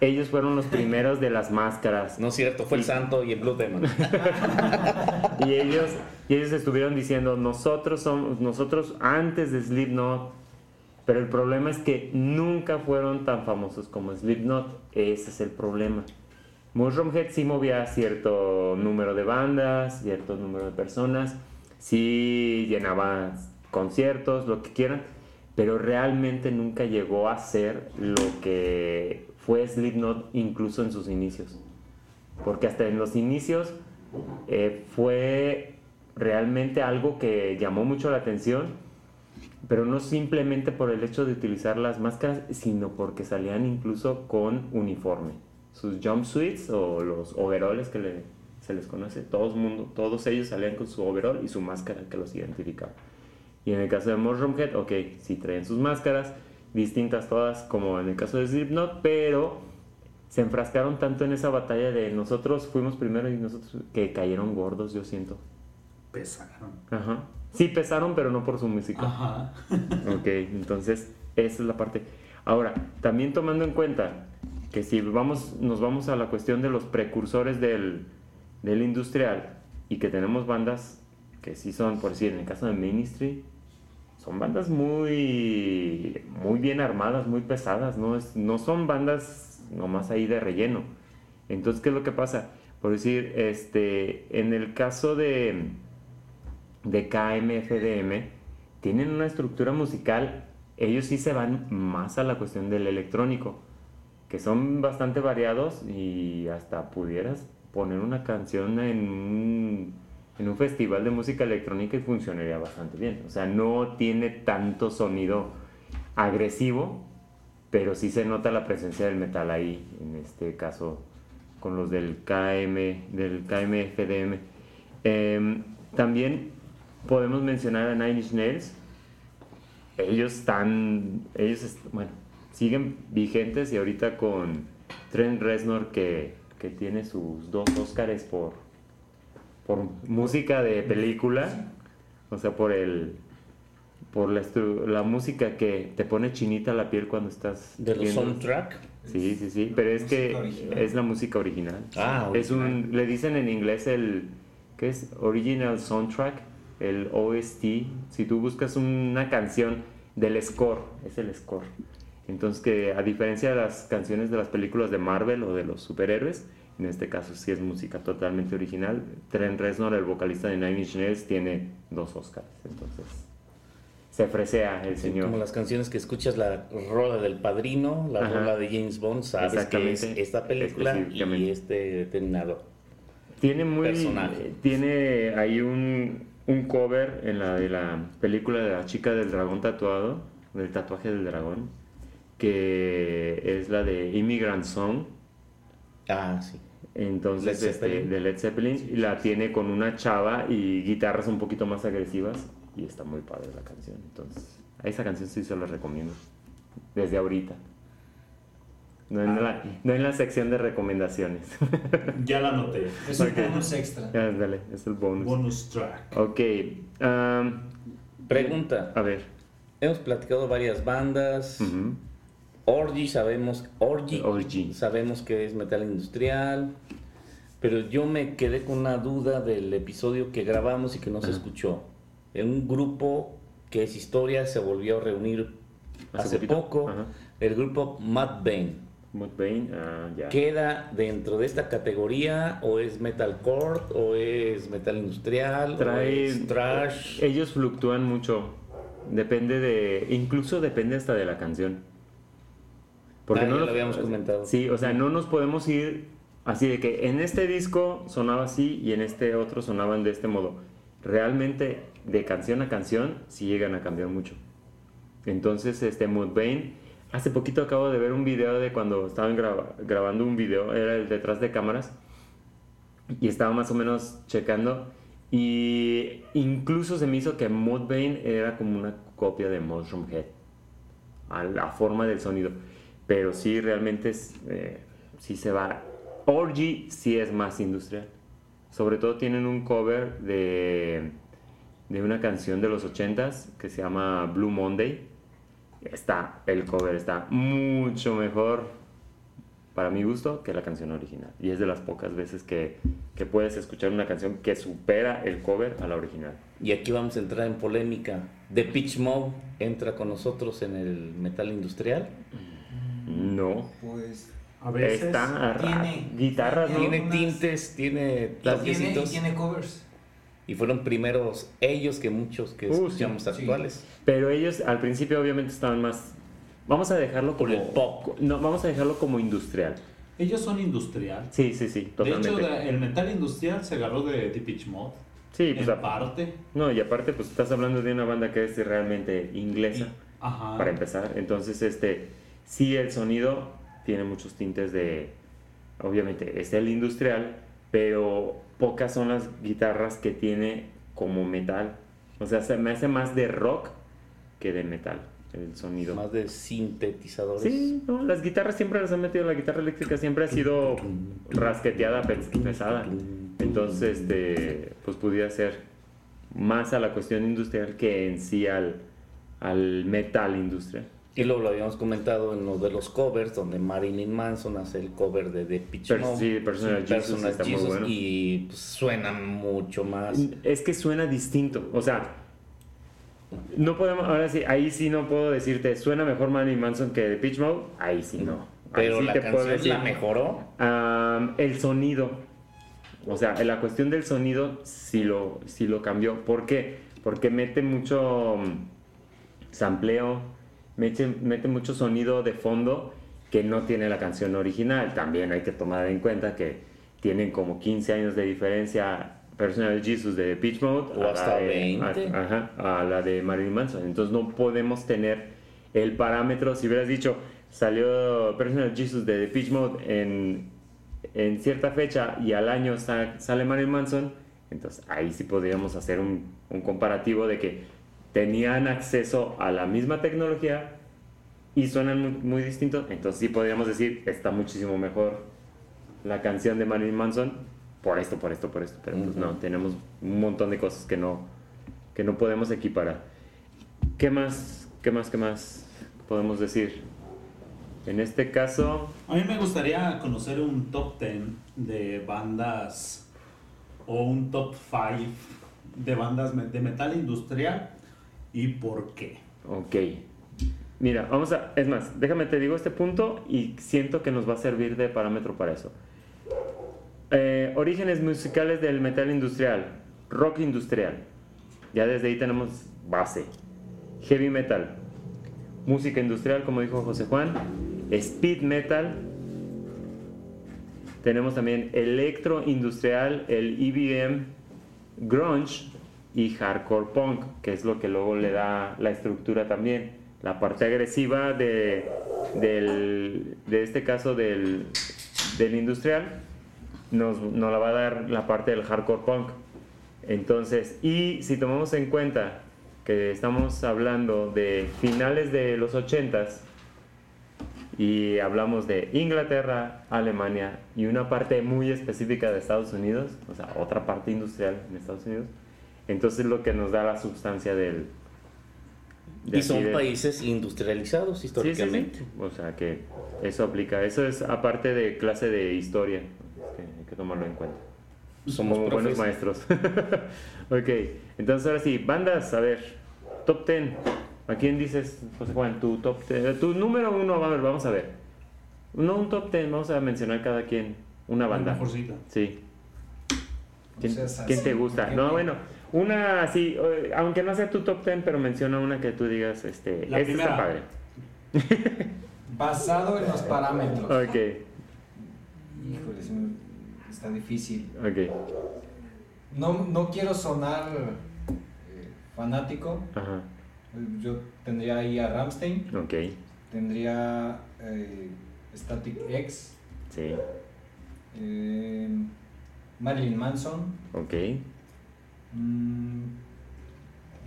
Ellos fueron los primeros de las máscaras. No es cierto, fue el santo y el Blue Demon. Y ellos, y ellos estuvieron diciendo, nosotros somos, nosotros antes de Slipknot, pero el problema es que nunca fueron tan famosos como Slipknot, ese es el problema. Mushroom Head sí movía cierto número de bandas, cierto número de personas, sí llenaba conciertos, lo que quieran, pero realmente nunca llegó a ser lo que fue Slipknot incluso en sus inicios. Porque hasta en los inicios eh, fue realmente algo que llamó mucho la atención, pero no simplemente por el hecho de utilizar las máscaras, sino porque salían incluso con uniforme. Sus jumpsuits o los overoles que le se les conoce, todo mundo, todos ellos salían con su overall y su máscara que los identificaba. Y en el caso de Mushroom Head, ok, sí traen sus máscaras, distintas todas como en el caso de Slipknot, pero se enfrascaron tanto en esa batalla de nosotros fuimos primero y nosotros que cayeron gordos, yo siento. Pesaron. Ajá. Sí, pesaron, pero no por su música. Ajá. Ok, entonces esa es la parte. Ahora, también tomando en cuenta que si vamos, nos vamos a la cuestión de los precursores del, del industrial y que tenemos bandas que sí son, por decir, en el caso de Ministry, son bandas muy, muy bien armadas, muy pesadas, no, es, no son bandas nomás ahí de relleno. Entonces, ¿qué es lo que pasa? Por decir, este, en el caso de, de KMFDM, tienen una estructura musical, ellos sí se van más a la cuestión del electrónico, que son bastante variados y hasta pudieras poner una canción en un, en un festival de música electrónica y funcionaría bastante bien. O sea, no tiene tanto sonido agresivo, pero sí se nota la presencia del metal ahí, en este caso con los del KM, del KMFDM. Em, también podemos mencionar a Nine Inch Nails. Ellos están, ellos, bueno, siguen vigentes y ahorita con Trent Reznor que, que tiene sus dos Óscares por, por música de película, o sea, por el por la, estru- la música que te pone chinita la piel cuando estás De los viendo- soundtrack. Sí, sí, sí, pero es que original. es la música original. Ah, es un, le dicen en inglés el, ¿qué es? Original Soundtrack, el OST. Si tú buscas una canción del score, es el score. Entonces que a diferencia de las canciones de las películas de Marvel o de los superhéroes, en este caso sí es música totalmente original. Trent Reznor, el vocalista de Nine Inch Nails, tiene dos Oscars, entonces se fresea el Sí, señor. como las canciones que escuchas, la rola del padrino, la Ajá. rola de James Bond, sabes que es esta película y este determinado. Tiene muy. personaje. Tiene ahí un, un cover en la de la película de la chica del dragón tatuado, del tatuaje del dragón, que es la de Immigrant Song. Ah, sí. Entonces, Led este, de Led Zeppelin, y la tiene con una chava y guitarras un poquito más agresivas, y está muy padre la canción. Entonces, a esa canción sí se la recomiendo, desde ahorita. No en, la, no en la sección de recomendaciones. Ya la anoté. Es un Ok. bonus extra. Ya, dale, es el bonus. Bonus track. Ok. Pregunta. a ver. Hemos platicado varias bandas. ujú, Orgy sabemos, Orgy, Orgy. sabemos que es metal industrial, pero yo me quedé con una duda del episodio que grabamos y que no se escuchó. En un grupo que es historia se volvió a reunir ¿Hace poco, el grupo Mudvayne. Mudvayne, ah. ¿Queda dentro de esta categoría o es metalcore o es metal industrial o es trash? Ellos fluctúan mucho. Depende de. Incluso depende hasta de la canción. Ah, ya nos- lo habíamos comentado. Sí, o sea, no nos podemos ir así de que en este disco sonaba así y en este otro sonaban de este modo. Realmente, de canción a canción, sí llegan a cambiar mucho. Entonces, este Mudvayne, hace poquito acabo de ver un video de cuando estaban graba- grabando un video, era el detrás de cámaras, y estaba más o menos checando, y incluso se me hizo que Mudvayne era como una copia de Mushroom Head, a la forma del sonido, pero sí realmente es, eh, sí se va. Orgy sí es más industrial, sobre todo tienen un cover de, de una canción de los 80s que se llama Blue Monday, está, el cover está mucho mejor para mi gusto que la canción original. Y es de las pocas veces que, que puedes escuchar una canción que supera el cover a la original. Y aquí vamos a entrar en polémica. The Pitch Mode entra con nosotros en el metal industrial. No. Pues A veces. Está tiene- guitarras, ¿no? Tiene tintes, tiene y tiene, y tiene covers. Y fueron primeros ellos que muchos que Uh, escuchamos sí. actuales. Pero ellos al principio obviamente estaban más... Vamos a dejarlo como... el pop. No, vamos a dejarlo como industrial. Ellos son industrial. Sí, sí, sí, De totalmente. hecho, de- el metal industrial se agarró de Depeche Mode. sí, pues en a- parte. No, y aparte pues estás hablando de una banda que es realmente inglesa. Ajá. para empezar. Entonces, este, sí, el sonido tiene muchos tintes de, obviamente, es el industrial, pero pocas son las guitarras que tiene como metal. O sea, se me hace más de rock que de metal el sonido. Más de sintetizadores. Sí, no, las guitarras siempre las han metido, la guitarra eléctrica siempre ha sido rasqueteada, pe- pesada. Entonces, este, pues pudiera ser más a la cuestión industrial que en sí al, al metal industrial. Y luego lo habíamos comentado en uno de los covers, donde Marilyn Manson hace el cover de The Pitch Per- Mode. sí, Personal Jesus está muy bueno. Y pues, suena mucho más. Es que suena distinto, o sea, no podemos, ahora sí, ahí sí no puedo decirte, suena mejor Marilyn Manson que The Pitch Mode, ahí sí no. Ahí Pero sí la te puedo canción decir. la mejoró. El sonido. O sea, la cuestión del sonido sí lo, sí lo cambió. ¿Por qué? Porque mete mucho mm, sampleo, mete, mete mucho sonido de fondo que no tiene la canción original. También hay que tomar en cuenta que tienen como 15 años de diferencia Personal Jesus de Pitch Mode O a la hasta de- 20. a- ajá, a la de Marilyn Manson. Entonces no podemos tener el parámetro. Si hubieras dicho, salió Personal Jesus de Pitch Mode en, en cierta fecha y al año sa- sale Marilyn Manson, entonces ahí sí podríamos hacer un, un comparativo de que tenían acceso a la misma tecnología y suenan muy, muy distintos. Entonces sí podríamos decir, está muchísimo mejor la canción de Marilyn Manson por esto, por esto, por esto. Pero pues Ujú. no, tenemos un montón de cosas que no, que no podemos equiparar. ¿Qué más, qué más, qué más podemos decir? En este caso, A mí me gustaría conocer un top 10 de bandas o un top 5 de bandas de metal industrial y por qué. ok. Mira, vamos a, es más, déjame te digo este punto y siento que nos va a servir de parámetro para eso. Eh, orígenes musicales del metal industrial, rock industrial. Ya desde ahí tenemos base. Heavy metal, música industrial, como dijo José Juan, speed metal. Tenemos también electro industrial, el EBM, grunge y hardcore punk, que es lo que luego le da la estructura también. La parte agresiva de, del, de este caso del, del industrial nos, nos la va a dar la parte del hardcore punk. Entonces, y si tomamos en cuenta que estamos hablando de finales de los 80s y hablamos de Inglaterra, Alemania y una parte muy específica de Estados Unidos, o sea, otra parte industrial en Estados Unidos, entonces lo que nos da la sustancia del... de Y son países industrializados Sí, sí, sí. históricamente. O sea que eso aplica. Eso es aparte de clase de historia. que hay que tomarlo en cuenta. Somos Como buenos maestros. ok, entonces ahora sí, bandas, a ver, top 10. ¿A quién dices, José Juan, tu top 10? Tu número uno, a ver, vamos a ver. No un top 10, vamos a mencionar cada quien una banda. La mejorcita. Sí. ¿Quién, seas quién así, te gusta? ¿qué No, bueno, una así, eh, aunque no sea tu top 10, pero menciona una que tú digas, este, La esta está primera. padre. Basado en los parámetros. Ok, Híjole, está difícil. ok. No, no quiero sonar eh, fanático. Ajá, Yo tendría ahí a Ramstein, ok, tendría eh, Static X, sí, eh, Marilyn Manson, ok, mm,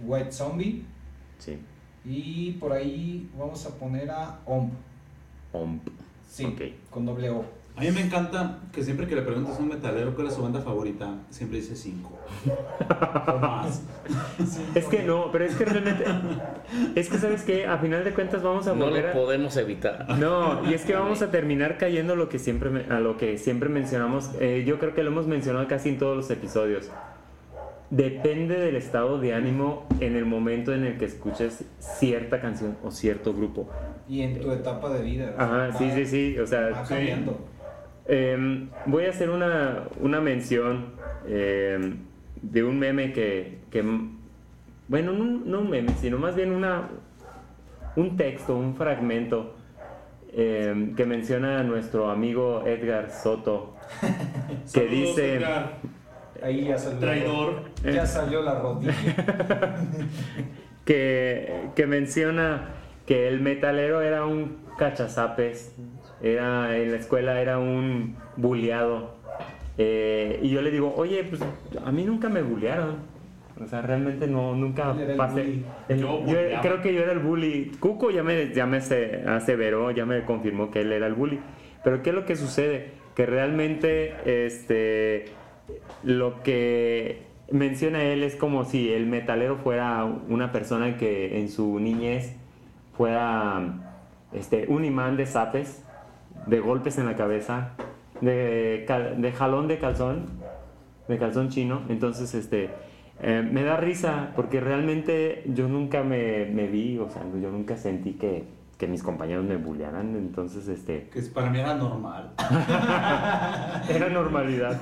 White Zombie sí. y por ahí vamos a poner a OMP. Omp. Sí, con doble O. A mí me encanta que siempre que le preguntas a un metalero cuál es su banda favorita, siempre dice 5. o más. Es que no, pero es que realmente. Es que, ¿sabes qué? A final de cuentas vamos a No volver lo a. podemos evitar. No, y es que vamos a terminar cayendo a lo que siempre, a lo que siempre mencionamos. Eh, yo creo que lo hemos mencionado casi en todos los episodios. Depende del estado de ánimo en el momento en el que escuches cierta canción o cierto grupo. Y en tu etapa de vida. Ajá, sí, va- sí, sí. O sea, Va sí. cambiando. Em, voy a hacer una, una mención em, de un meme que, que, bueno, no, no un meme, sino más bien una, un texto, un fragmento em, que menciona a nuestro amigo Edgar Soto, que Saludos, dice, Edgar. Ahí ya salió. Traidor. Ya salió la rodilla. que, que menciona que el metalero era un cachazapes, era, en la escuela era un buleado, Eh, y yo le digo, oye, pues a mí nunca me bullearon. O sea, realmente no, nunca pasé. el- Yo creo que yo era el bully. Cuco ya me, ya me se- aseveró, ya me confirmó que él era el bully. Pero ¿qué es lo que sucede? Que realmente este, lo que menciona él es como si el metalero fuera una persona que en su niñez fuera este, un imán de zapes, de golpes en la cabeza, de, jalón de calzón, de calzón chino. Entonces, este, eh, me da risa porque realmente yo nunca me, me vi, o sea, yo nunca sentí que, que mis compañeros me bullearan. Entonces, este, Que para mí era normal. era normalidad.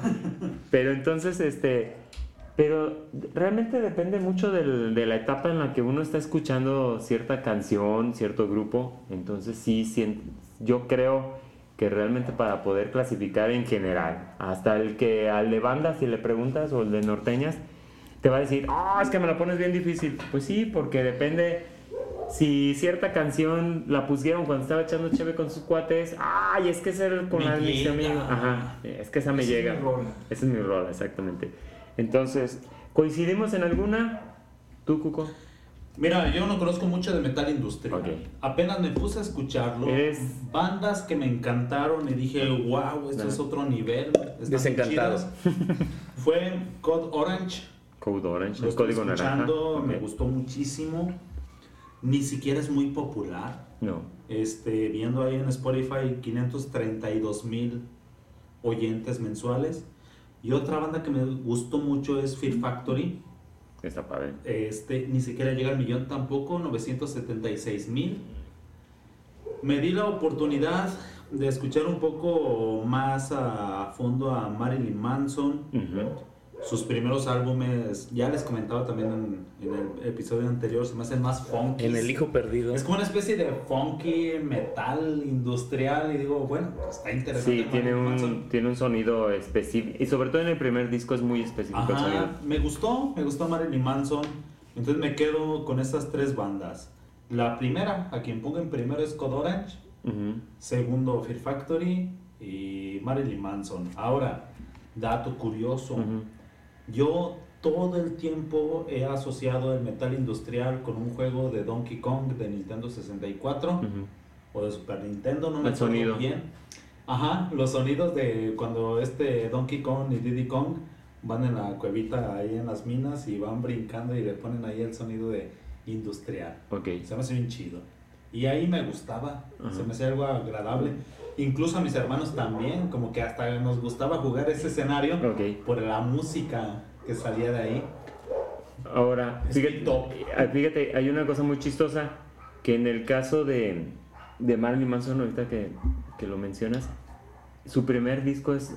Pero entonces, este, pero realmente depende mucho del- de la etapa en la que uno está escuchando cierta canción, cierto grupo. Entonces sí, sien- yo creo que realmente para poder clasificar en general, hasta el que al de bandas, si le preguntas, o el de norteñas, te va a decir, ah, es que me la pones bien difícil. Pues sí, porque depende si cierta canción la pusieron cuando estaba echando cheve con sus cuates, ay, es que es el con llega. amigos. Ajá, es que esa me Esa es llega. mi rola. Esa es mi rola, exactamente. Entonces, ¿coincidimos en alguna? ¿Tú, Cuco? Mira, yo no conozco mucho de metal industrial. Ok. Apenas me puse a escucharlo. Eres- Bandas que me encantaron y dije, wow, esto Ajá. es otro nivel. están Desencantado. chidas". Fue Code Orange. Code Orange, Lo el estoy código naranja. escuchando, me Ok. gustó muchísimo. Ni siquiera es muy popular. No. Este, viendo ahí en Spotify 532 mil oyentes mensuales. Y otra banda que me gustó mucho es Fear Factory. Está padre. Este, ni siquiera llega al millón tampoco, 976 mil. Me di la oportunidad de escuchar un poco más a fondo a Marilyn Manson. Sus primeros álbumes, ya les comentaba también en, en el episodio anterior, se me hacen más funky. En El Hijo Perdido. Es como una especie de funky metal industrial y digo, bueno, pues está interesante. Sí, tiene Manson. un, tiene un sonido específico. Y sobre todo en el primer disco es muy específico el sonido. Ajá, me gustó, me gustó Marilyn Manson. Entonces me quedo con estas tres bandas. La primera, a quien pongo en primero es Code Orange. Ujú. Segundo, Fear Factory. Y Marilyn Manson. Ahora, dato curioso. Yo todo el tiempo he asociado el metal industrial con un juego de Donkey Kong de Nintendo 64 Ujú. o de Super Nintendo, no me El acuerdo sonido. bien. Ajá, los sonidos de cuando este Donkey Kong y Diddy Kong van en la cuevita ahí en las minas y van brincando y le ponen ahí el sonido de industrial. Ok. Se me hace bien chido. Y ahí me gustaba, Ajá. se me hacía algo agradable. Incluso a mis hermanos también, como que hasta nos gustaba jugar ese escenario por la música que salía de ahí. Ahora, fíjate, eh, fíjate, hay una cosa muy chistosa que en el caso de, de Marilyn Manson, ahorita que, que lo mencionas, su primer disco es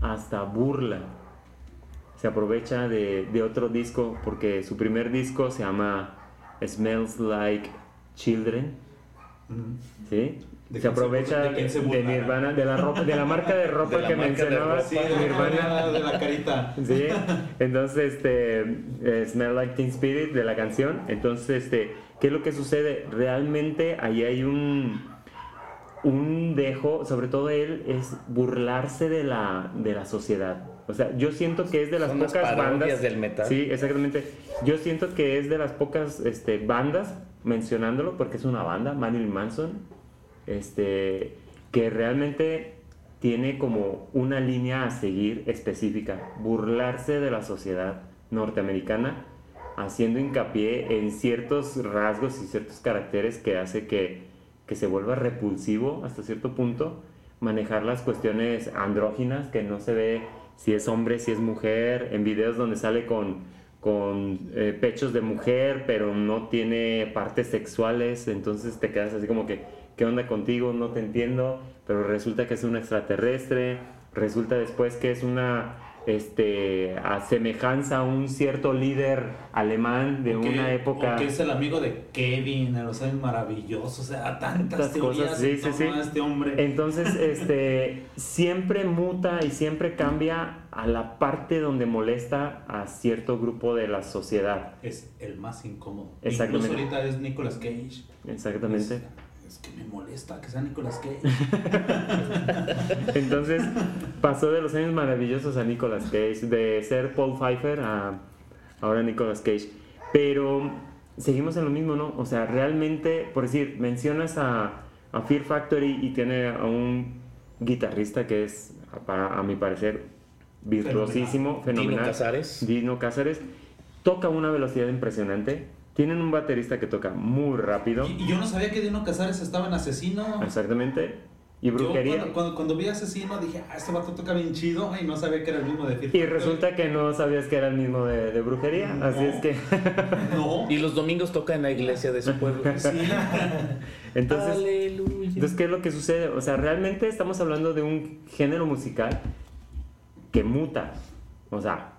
hasta burla. Se aprovecha de, de otro disco porque su primer disco se llama Smells Like Children. ¿Sí? ¿De se aprovecha de quién se de? Nirvana, de la, ropa, de la marca de ropa De que de mencionabas, Sí, de Nirvana. la, de la carita. Sí, entonces, este, eh, Smell Like Teen Spirit de la canción. Entonces, este, ¿qué es lo que sucede? Realmente ahí hay un, un dejo, sobre todo él, es burlarse de la, de la sociedad. O sea, yo siento que es de las Son las pocas parodias bandas. del metal. Sí, exactamente. Yo siento que es de las pocas este, bandas, mencionándolo, porque es una banda, Marilyn Manson, este, que realmente tiene como una línea a seguir específica, burlarse de la sociedad norteamericana, haciendo hincapié en ciertos rasgos y ciertos caracteres que hace que, que se vuelva repulsivo hasta cierto punto, manejar las cuestiones andróginas, que no se ve si es hombre, si es mujer, en videos donde sale con, con eh, pechos de mujer, pero no tiene partes sexuales, entonces te quedas así como que, ¿qué onda contigo? No te entiendo, pero resulta que es un extraterrestre, resulta después que es una este a semejanza a un cierto líder alemán de que- una época que es el amigo de Kevin, el Los Años Maravillosos, o sea, tantas cosas, sí, sí, sí. este hombre. Entonces, este, siempre muta y siempre cambia a la parte donde molesta a cierto grupo de la sociedad. Es el más incómodo. Exactamente. Incluso ahorita es Nicolas Cage. Exactamente. Es, Es que me molesta que sea Nicolas Cage. Entonces pasó de los años maravillosos a Nicolas Cage, de ser Paul Pfeiffer a ahora Nicolas Cage. Pero seguimos en lo mismo, ¿no? O sea, realmente, por decir, mencionas a, a Fear Factory y tiene a un guitarrista que es, para, a mi parecer, virtuosísimo, fenomenal. Dino Casares. Dino Cázares. Toca a una velocidad impresionante. Tienen un baterista que toca muy rápido. Y, y yo no sabía que Dino Casares estaba en Asesino. Exactamente. Y Yo brujería. cuando, cuando, cuando vi Asesino dije, ah, este vato toca bien chido y no sabía que era el mismo de Fear Y Factory. resulta que no sabías que era el mismo de, de brujería. Así es que. No. Y los domingos toca en la iglesia de su pueblo. Sí. Entonces. Aleluya. Entonces, ¿qué es lo que sucede? O sea, realmente estamos hablando de un género musical que muta. O sea,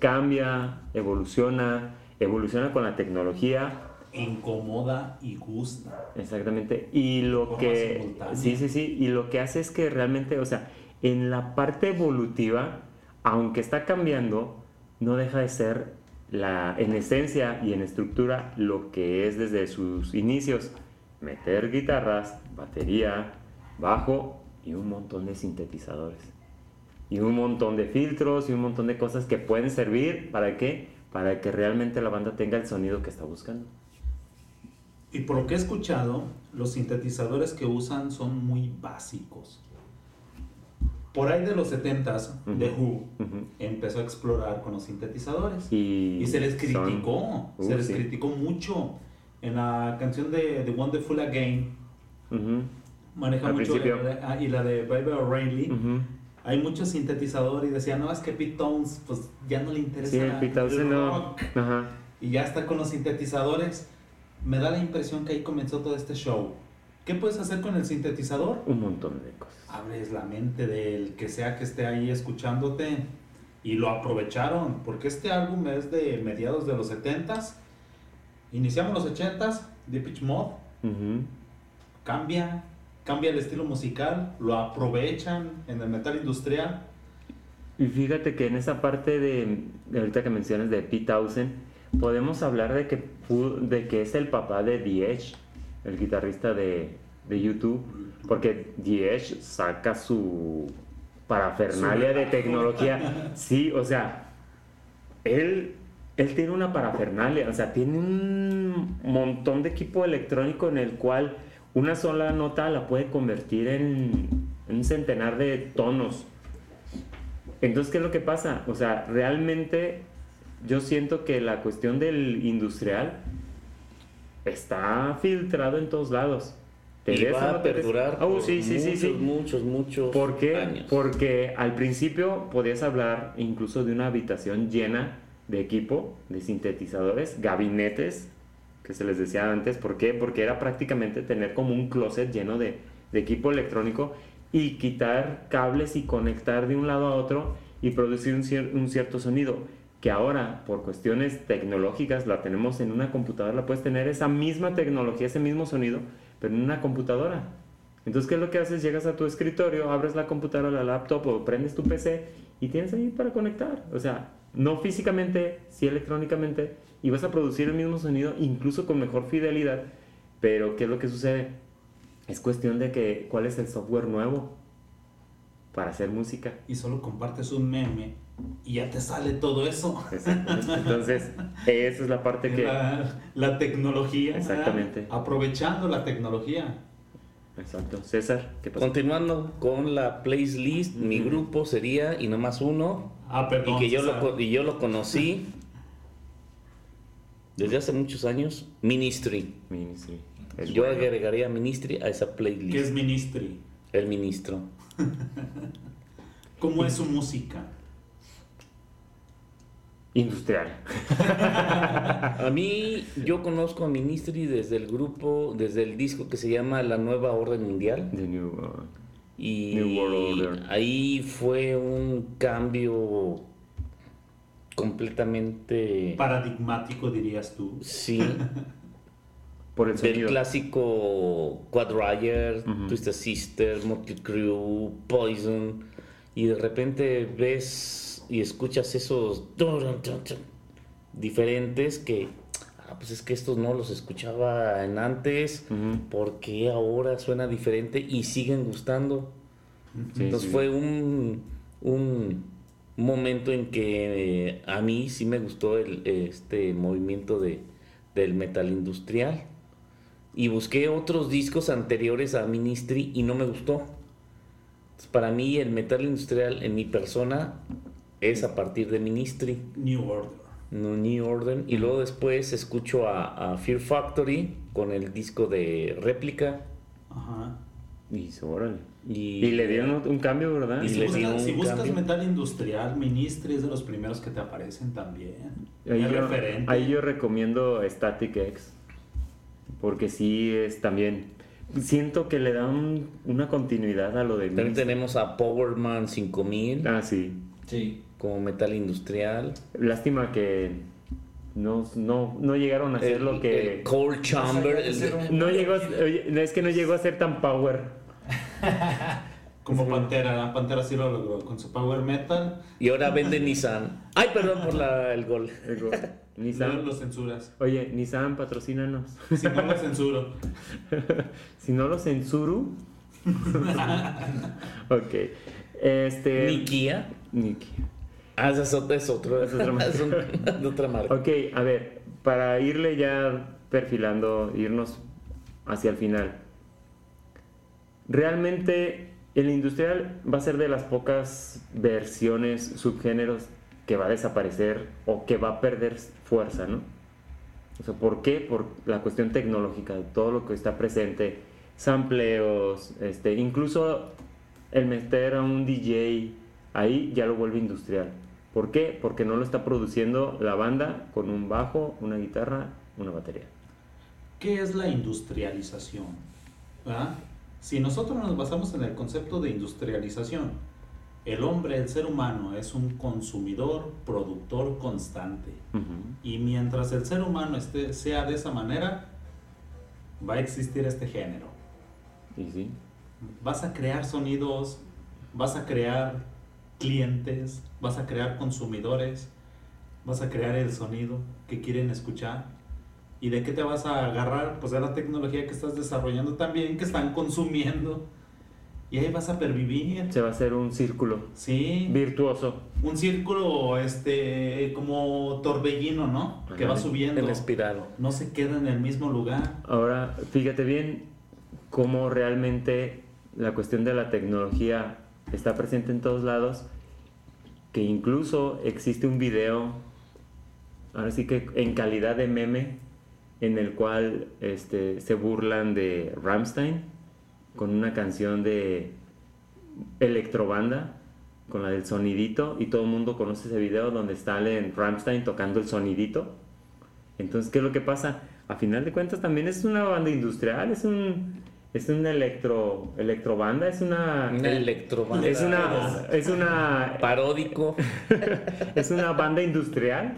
cambia, evoluciona, evoluciona con la tecnología. Incomoda y gusta. Exactamente. Y lo que. Sí, sí, sí. Y lo que hace es que realmente, o sea, en la parte evolutiva, aunque está cambiando, no deja de ser la, en esencia y en estructura lo que es desde sus inicios. Meter guitarras, batería, bajo y un montón de sintetizadores. Y un montón de filtros y un montón de cosas que pueden servir para qué? Para que realmente la banda tenga el sonido que está buscando. Y por lo que he escuchado, los sintetizadores que usan son muy básicos. Por ahí de los 70s, Ujú. The Who empezó a explorar con los sintetizadores. Y, Y se les son- criticó, Uh, se les sí. criticó mucho. En la canción de The Wonderful Again, maneja Al mucho. principio. ah, y la de Baby O'Reilly. Hay muchos sintetizadores y decían, no, es que Pete Tones, pues ya no le interesa Sí, el Pete no. rock". Ajá. Y ya está con los sintetizadores. Me da la impresión que ahí comenzó todo este show. ¿Qué puedes hacer con el sintetizador? Un montón de cosas. Abres la mente del que sea que esté ahí escuchándote. Y lo aprovecharon, porque este álbum es de mediados de los 70s. Iniciamos los 80s, de Pitch Mod. Ujú. Cambia, cambia el estilo musical, lo aprovechan en el metal industrial. Y fíjate que en esa parte de, de ahorita que mencionas de Pete Townsend, podemos hablar de que, de que es el papá de The Edge, el guitarrista de, de YouTube, porque The Edge saca su parafernalia de tecnología. Sí, o sea, él, él tiene una parafernalia, o sea, tiene un montón de equipo electrónico en el cual una sola nota la puede convertir en, un centenar de tonos. Entonces, ¿qué es lo que pasa? O sea, realmente yo siento que la cuestión del industrial está filtrado en todos lados. Te Y va a perdurar Oh, por sí, sí, sí, muchos, sí. muchos, muchos ¿Por qué? años. Porque al principio podías hablar incluso de una habitación llena de equipo, de sintetizadores, gabinetes, que se les decía antes. ¿Por qué? Porque era prácticamente tener como un closet lleno de, de equipo electrónico y quitar cables y conectar de un lado a otro y producir un, cier- un cierto sonido. Que ahora, por cuestiones tecnológicas, la tenemos en una computadora, la puedes tener esa misma tecnología, ese mismo sonido, pero en una computadora. Entonces, ¿qué es lo que haces? Llegas a tu escritorio, abres la computadora, la laptop o prendes tu PC y tienes ahí para conectar. O sea, no físicamente, sí electrónicamente, y vas a producir el mismo sonido, incluso con mejor fidelidad. Pero, ¿qué es lo que sucede? Es cuestión de que, ¿cuál es el software nuevo para hacer música? Y solo compartes un meme y ya te sale todo eso. Entonces, esa es la parte que... La, la tecnología. ¿verdad? Exactamente. Aprovechando la tecnología. Exacto. César, ¿qué pasó? Continuando con la playlist, mi grupo sería, y no más uno, Ah, perdón. y que yo lo, César. y yo lo conocí desde hace muchos años, Ministry. Ministry. Es Yo bueno. agregaría Ministry a esa playlist. ¿Qué es Ministry? El ministro. ¿Cómo es su música? Industrial. A mí, yo conozco a Ministry desde el grupo, desde el disco que se llama La Nueva Orden Mundial. The New uh, Y New World Order. ahí fue un cambio completamente... Paradigmático, dirías tú. Sí, por el del clásico Quad Rider, Ujú. Twisted Sister, Motley Crue, Poison, y de repente ves y escuchas esos diferentes que, ah, pues es que estos no los escuchaba en antes, Ujú. ¿por qué ahora suena diferente y siguen gustando? Sí, Entonces sí. fue un, un momento en que eh, a mí sí me gustó el, este movimiento de, del metal industrial. Y busqué otros discos anteriores a Ministry y no me gustó. Entonces, para mí el metal industrial en mi persona es a partir de Ministry, New Order. no New Order. Y luego después escucho a, a Fear Factory con el disco de réplica. Ajá. Y órale. Y, Y le dieron un- cambio, ¿verdad? Y si, buscas, dio un si buscas cambio. metal industrial, Ministry es de los primeros que te aparecen también. Ahí yo, referente. ahí yo recomiendo Static X. Porque sí es también. Siento que le dan una continuidad a lo de. También Ministry. tenemos a Powerman 5000 Ah, sí. Sí. como metal industrial. Lástima que no, no, no llegaron a hacer El- lo que. el Core Chamber. El- ser No llegó no, es que no llegó a ser tan power. Como Pantera, la Pantera sí lo logró con su power metal. y ahora vende Nissan. Ay, perdón por la- el gol. Digo, Luego Nissan. lo censuras. Oye, Nissan, patrocínanos. Si no lo censuro. Si no lo censuro. ok. Este. Ni Kia. Ah, esa es otra, es otro, Es otra marca. es un- otra marca. Ok, a ver, para irle ya perfilando, irnos hacia el final. Realmente el industrial va a ser de las pocas versiones, subgéneros que va a desaparecer o que va a perder fuerza, ¿no? O sea, ¿por qué? Por la cuestión tecnológica, todo lo que está presente, sampleos, este, incluso el meter a un DJ ahí ya lo vuelve industrial. ¿Por qué? Porque no lo está produciendo la banda con un bajo, una guitarra, una batería. ¿Qué es la industrialización? ¿Ah? Si nosotros nos basamos en el concepto de industrialización, el hombre, el ser humano, es un consumidor, productor constante. Y mientras el ser humano esté, sea de esa manera, va a existir este género. Y sí. Vas a crear sonidos, vas a crear clientes, vas a crear consumidores, vas a crear el sonido que quieren escuchar. ¿Y de qué te vas a agarrar? Pues de la tecnología que estás desarrollando también, que están consumiendo. Y ahí vas a pervivir. Se va a hacer un círculo Sí. virtuoso. Un círculo este como torbellino, ¿no? Que va Ajá. subiendo. El espiral. No se queda en el mismo lugar. Ahora, fíjate bien cómo realmente la cuestión de la tecnología está presente en todos lados, que incluso existe un video, ahora sí que en calidad de meme, en el cual este, se burlan de Rammstein con una canción de electrobanda, con la del sonidito, y todo el mundo conoce ese video donde está en Rammstein tocando el sonidito. Entonces, ¿qué es lo que pasa? A final de cuentas también es una banda industrial, es un es una electro electrobanda, es una Una electrobanda. es una es una Paródico. es una banda industrial.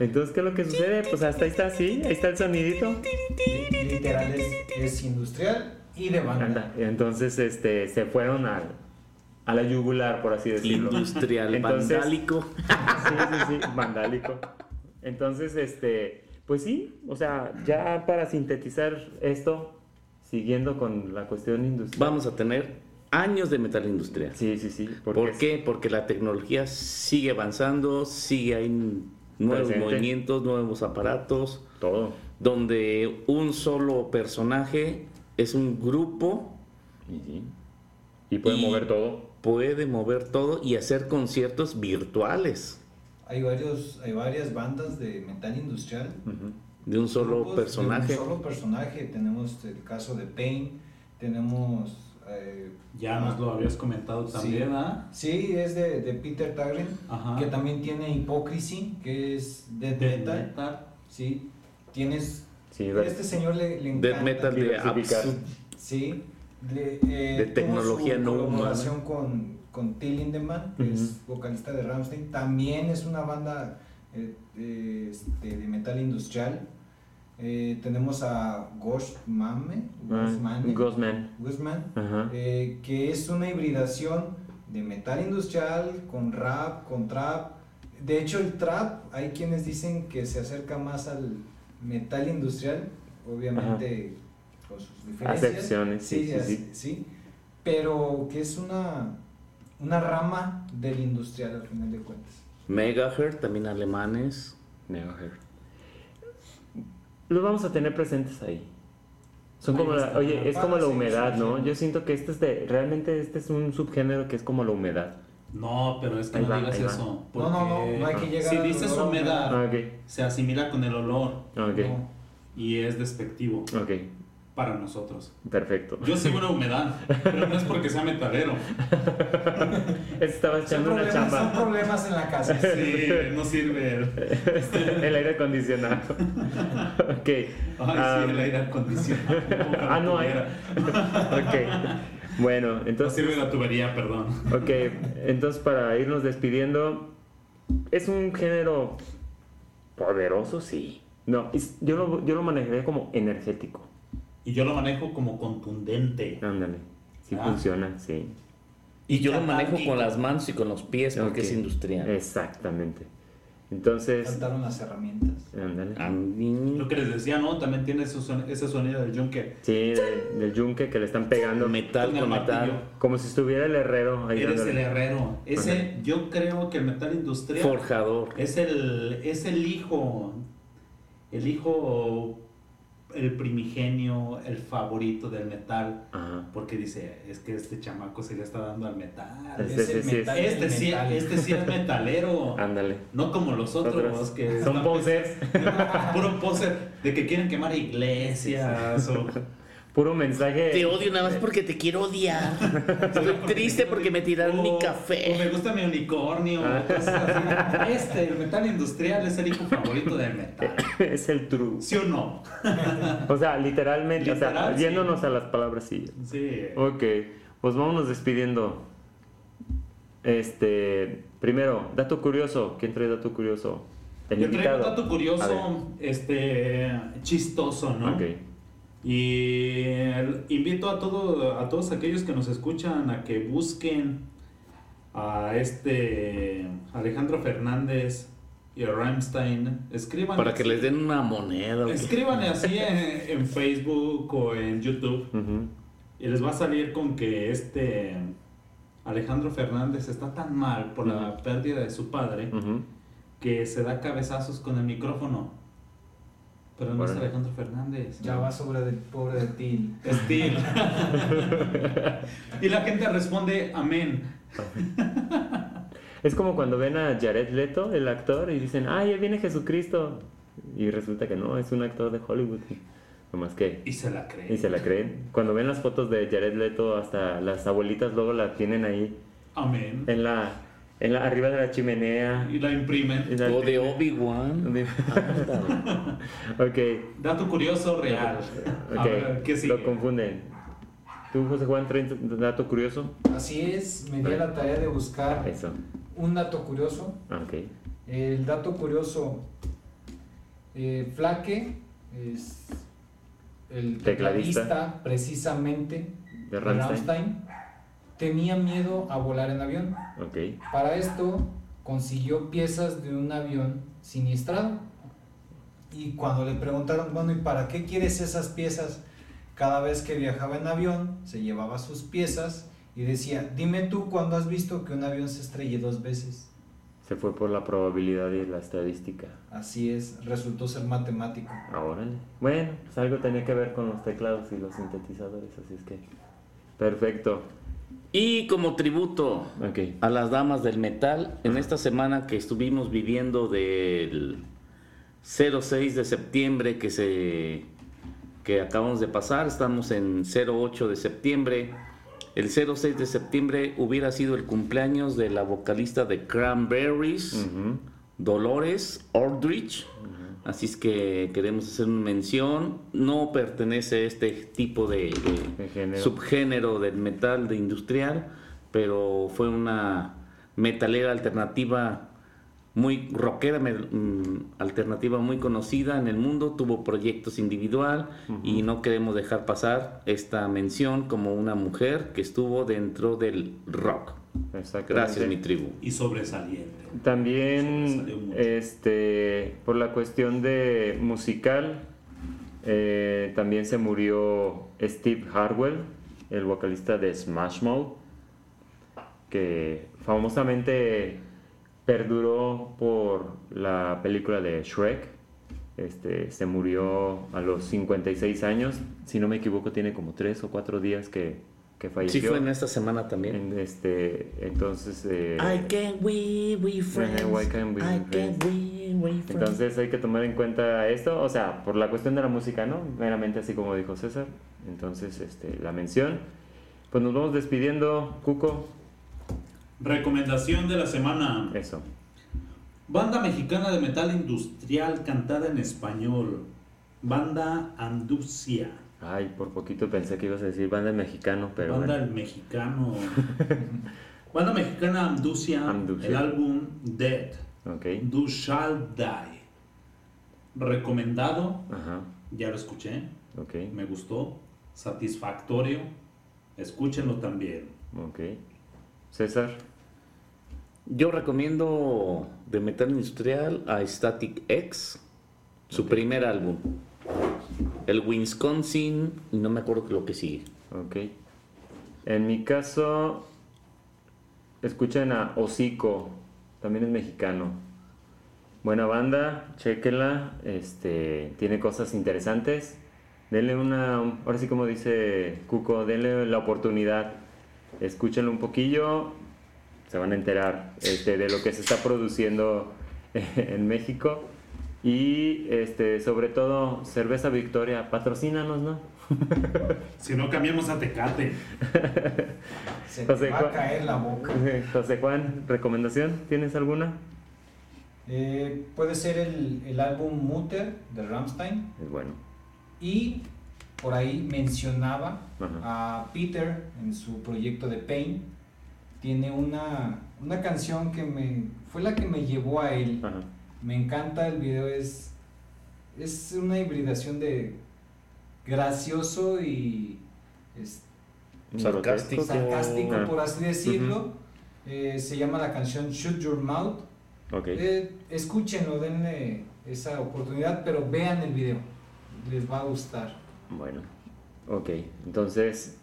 Entonces, ¿qué es lo que sucede? Pues hasta ahí está así, ahí está el sonidito. Li- Literal es, es industrial y de banda. Anda, entonces este se fueron al a la yugular, por así decirlo. Industrial. Entonces- vandálico. Sí, sí, sí, vandálico. Entonces, este, pues sí, o sea, ya para sintetizar esto, siguiendo con la cuestión industrial. Vamos a tener años de metal industrial. Sí, sí, sí. porque ¿Por qué? Porque la tecnología sigue avanzando, sigue hay nuevos Presente. movimientos, nuevos aparatos, Todo. donde un solo personaje es un grupo, Y, sí. Y puede Y- mover todo. puede mover todo y hacer conciertos virtuales Hay, varios, hay varias bandas de metal industrial. Ujú. De un solo grupos de personaje. un solo personaje. Tenemos el caso de Pain. Tenemos. eh, Ya nos lo habías comentado también, Sí. ¿ah? Sí, es de, de Peter Tagren, Ajá. que también tiene Hypocrisy, que es death De metal. metal. Sí, tienes. Sí, este señor le, le encanta. Death metal de absurd. Sí, de, eh, De tecnología su no colaboración con, con Till Lindemann, que es vocalista de Rammstein. También es una banda eh, eh, este, de metal industrial. Eh, tenemos a Ghost Mame, Ah, eh, que es una hibridación de metal industrial con rap, con trap. De hecho, el trap, hay quienes dicen que se acerca más al, metal industrial, obviamente con sus diferencias. Acepciones, sí, sí, así- sí, pero que es una, una rama del industrial al final de cuentas. Megahertz, también alemanes. Megahertz. Los vamos a tener presentes ahí. Son como la, oye, es como la humedad, ¿no? Yo siento que este es de, realmente este es un subgénero que es como la humedad. No, pero es que Ahí no va, digas eso. No, no, no, hay que llegar Si dices humedad, Ah, ok, se asimila con el olor No, y es despectivo ok, para nosotros. perfecto. Yo sigo una humedad, pero no es porque sea metalero. Estaba echando una problemas, son chamba. problemas en la casa. Sí, no sirve. el- el aire acondicionado. ok. Ay, ah, sí, el aire acondicionado. Ah, no hay. ok. Bueno, No entonces. sirve la tubería, perdón. Ok, entonces para irnos despidiendo, es un género poderoso, sí. No, es- yo, lo, yo lo manejaría como energético. Y yo lo manejo como contundente. Ándale, sí Ah. funciona, sí. Y yo lo manejo con las manos y con los pies porque es industrial. Exactamente. Entonces, Faltaron las herramientas. ándale. Lo que les decía, ¿no? También tiene ese sonido del yunque. Sí, de- del yunque que le están pegando metal Con martillo. metal. como si estuviera el herrero ahí Eres dándole. el herrero. Ese, yo creo que el metal industrial Forjador. es el, es el hijo, el hijo, el primigenio, el favorito del metal. Ajá. Porque dice, es que este chamaco se le está dando al metal. Este Es el sí es- metal Este sí, este sí es metalero. Ándale. No como los otros Otros que son posers. Puro poser de que quieren quemar iglesias o Puro mensaje. Te odio nada más porque te quiero odiar. Estoy triste porque me tiraron mi o- o me café. gusta mi unicornio. Ah. cosas así. Este, el metal industrial es el hijo favorito del metal. es el true. ¿Sí o no? O sea, literalmente, o sea, Literal, sí. yéndonos a las palabras, sí. Sí. Ok, pues vámonos despidiendo. Este, primero, dato curioso. ¿Quién trae dato curioso? El Yo traigo dato curioso, este, chistoso, ¿no? Ok. Y invito a, todo, a todos aquellos que nos escuchan a que busquen a este Alejandro Fernández y a Rammstein. Escriban, Para que les den una moneda. escriban así en, en Facebook o en YouTube y les va a salir con que este Alejandro Fernández está tan mal por la pérdida de su padre que se da cabezazos con el micrófono. Pero no es Órale. Alejandro Fernández. Ya va sobre del pobre de ti. Steel. y la gente responde amén. Es como cuando ven a Jared Leto, el actor, y dicen, ¡ay, ya viene Jesucristo! Y resulta que no, es un actor de Hollywood. Nomás que. Y se la cree. Y se la creen. Cuando ven las fotos de Jared Leto, hasta las abuelitas luego la tienen ahí, Amén. en la, en la arriba de la chimenea. Y la imprimen. La- O de Obi-Wan. ok, Dato curioso real. A ok. ver, ¿qué sigue? Lo confunden. ¿Tú, José Juan, traes un dato curioso? Así es, me di a la tarea de buscar Eso. un dato curioso. Ah, Ok. El dato curioso, eh, Flaque es el Tecladista. tecladista precisamente De de Rammstein. Rammstein, tenía miedo a volar en avión. Ok. Para esto consiguió piezas de un avión siniestrado. Y cuando le preguntaron, bueno, ¿y para qué quieres esas piezas? Cada vez que viajaba en avión, se llevaba sus piezas y decía, dime tú cuándo has visto que un avión se estrelle dos veces. Se fue por la probabilidad y la estadística. Así es, resultó ser matemático. Ahora. Bueno, pues algo tenía que ver con los teclados y los sintetizadores, así es que. Perfecto. Y como tributo a las damas del metal, en esta semana que estuvimos viviendo del 06 de septiembre que se que acabamos de pasar, estamos en 08 de septiembre. El 06 de septiembre hubiera sido el cumpleaños de la vocalista de Cranberries. Dolores Aldrich. Así es que queremos hacer una mención. No pertenece a este tipo de, de De género. subgénero del metal de industrial, pero fue una metalera alternativa muy rockera, me- mm, alternativa muy conocida en el mundo, tuvo proyectos individual y no queremos dejar pasar esta mención como una mujer que estuvo dentro del rock. Exactamente. Gracias, mi tribu. Y sobresaliente. También, este, por la cuestión de musical, eh, también se murió Steve Harwell, el vocalista de Smash Mouth, que famosamente perduró por la película de Shrek. Este, se murió a los 56 años, si no me equivoco tiene como 3 o 4 días que, que falleció. Sí, fue en esta semana también. En este, entonces... eh, I can't we, we friends. why can't we I can't we, we friends. Entonces hay que tomar en cuenta esto, o sea, por la cuestión de la música, ¿no? Meramente así como dijo César. Entonces, este, la mención. Pues nos vamos despidiendo, Cuco. Recomendación de la semana. Eso. Banda mexicana de metal industrial cantada en español. Banda Anducia. Ay, por poquito pensé que ibas a decir banda mexicano, pero Banda bueno. el mexicano. Banda mexicana Amducia. Amducia. El álbum Dead. Ok. Du Shall Die. Recomendado. Ajá. Ya lo escuché. Ok. Me gustó. Satisfactorio. Escúchenlo también. Ok. César. Yo recomiendo de metal industrial a Static X, su primer álbum. El Wisconsin, no me acuerdo lo que sigue. Ok. En mi caso, escuchen a Hocico, también es mexicano. Buena banda, chequenla, este, tiene cosas interesantes. Denle una, ahora sí como dice Cuco, denle la oportunidad. Escúchenlo un poquillo, se van a enterar este, de lo que se está produciendo en México. Y este, sobre todo, Cerveza Victoria, patrocínanos, ¿no? Si no, cambiamos a Tecate. Se te José va a Juan. caer la boca. José Juan, ¿recomendación? ¿Tienes alguna? Eh, puede ser el, el álbum Mutter de Rammstein. Es bueno. Y por ahí mencionaba Ajá. a Peter en su proyecto de Pain. Tiene una, una canción que me fue la que me llevó a él. Ajá. Me encanta el video, es, es una hibridación de gracioso y es- Sarcástico. sarcástico, Ah. por así decirlo. Eh, se llama la canción Shoot Your Mouth. Ok. Eh, escúchenlo, denle esa oportunidad, pero vean el video. Les va a gustar. Bueno. Ok. Entonces,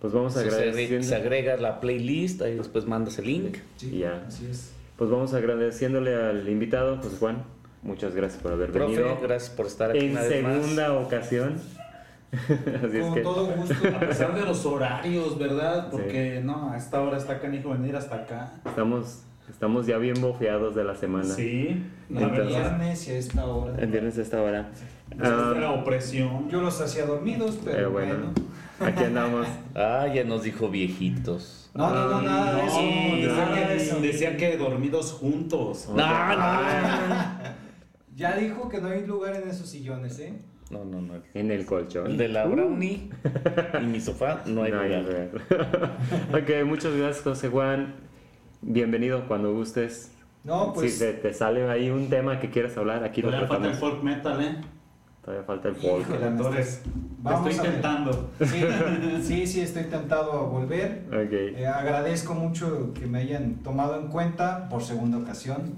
pues vamos agrega, agradeciendo. se agrega la playlist, ahí después mandas el link. Sí, Ya. así es. Pues vamos agradeciéndole al invitado, José Juan. Muchas gracias por haber Profe, venido. gracias por estar aquí En una vez más. segunda ocasión. Así es Con que. todo gusto. A pesar de los horarios, ¿verdad? Porque no, a esta hora está canijo venir hasta acá. Estamos, estamos ya bien bofeados de la semana. Sí, El viernes y a esta hora. El viernes a esta hora. Después de la Ah, opresión. Yo los hacía dormidos, pero, pero bueno, bueno. aquí andamos. Ah, ya nos dijo viejitos. No, no, no, nada de No, eso. nada de decía, eso. que, decía que dormidos juntos. No, no, Ya dijo que no hay lugar en esos sillones, ¿eh? no, no, no. En el colchón. El de la brownie y mi sofá no hay No hay lugar. ok, muchas gracias, José Juan. Bienvenido cuando gustes. No, pues. si te, te sale ahí un tema que quieras hablar, aquí lo Todavía falta el tratamos. folk metal, ¿eh? Todavía falta el. Entonces, Vamos estoy intentando. Sí, sí, sí, estoy tentado a volver. Eh, agradezco mucho que me hayan tomado en cuenta por segunda ocasión.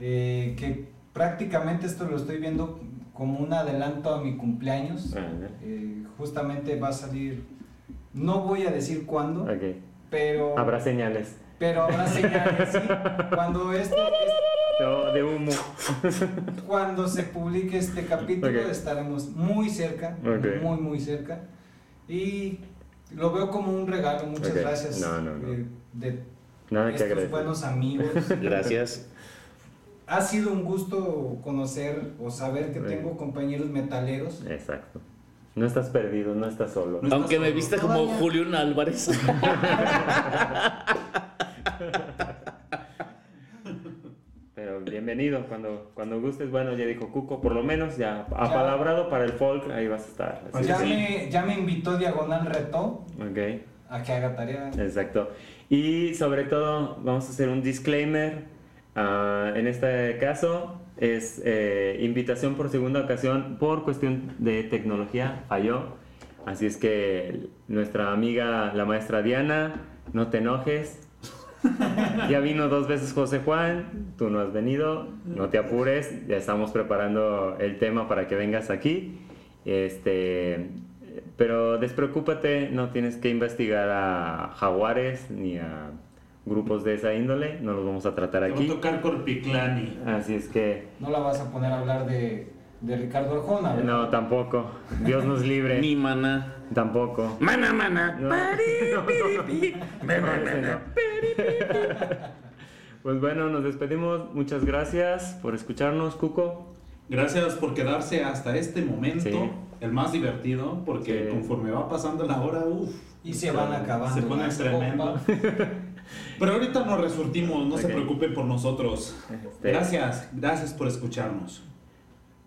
Eh, que prácticamente esto lo estoy viendo como un adelanto a mi cumpleaños. Eh, justamente va a salir, no voy a decir cuándo, pero Habrá señales. pero habrá señales, ¿sí? Cuando esto, No, de humo. cuando se publique este capítulo estaremos muy cerca, muy muy cerca y lo veo como un regalo. Muchas gracias No, no, no. eh, de Nada que estos agradecer. buenos amigos. Gracias. ha sido un gusto conocer o saber que Bueno. tengo compañeros metaleros. Exacto. No estás perdido, no estás solo. No estás Aunque me solo. viste como Todavía. Julián Álvarez. Bienvenido, cuando, cuando gustes, bueno, ya dijo Cuco, por lo menos ya apalabrado para el folk, ahí vas a estar. Así Pues ya, que- sí. me, ya me invitó Diagonal Reto Ok, a que haga tarea. exacto. Y sobre todo, vamos a hacer un disclaimer. ah, en este caso, es eh, invitación por segunda ocasión por cuestión de tecnología, falló. Así es que nuestra amiga, la maestra Diana, no te enojes. Ya vino dos veces José Juan, tú no has venido, no te apures, ya estamos preparando el tema para que vengas aquí. Este, pero despreocúpate, no tienes que investigar a jaguares ni a grupos de esa índole, no los vamos a tratar Te va a aquí. tocar Corpiclani. Así es que No la vas a poner a hablar de, de Ricardo Arjona, ¿verdad? no, tampoco. Dios nos libre. Ni mana. Tampoco. Mana, mana. No. Pari. Pues bueno, nos despedimos. Muchas gracias por escucharnos, Cuco. Gracias por quedarse hasta este momento, Sí. el más divertido, porque Sí. conforme va pasando la hora, uff. Y se van acabando. Se pone tremendo. Pero ahorita nos resurtimos, no se preocupen por nosotros. Este- Gracias, gracias por escucharnos.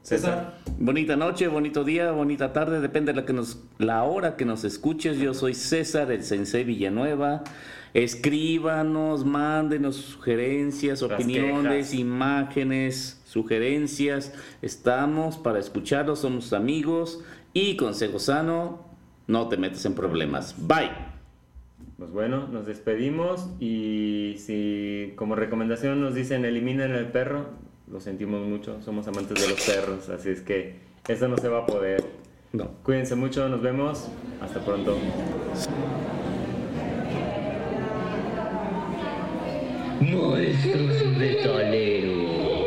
César, Bonita noche, bonito día, bonita tarde, depende de la, que nos, la hora que nos escuches. Yo soy César, el Sensei Villanueva. Escríbanos, mándenos sugerencias, Las opiniones, quejas. imágenes, sugerencias. Estamos para escucharlos, somos amigos y consejo sano, no te metas en problemas. Bye. Pues bueno, nos despedimos y si como recomendación nos dicen eliminen el perro, lo sentimos mucho, somos amantes de los perros, así es que eso no se va a poder. No. Cuídense mucho, nos vemos, hasta pronto. Monstruos metaleros.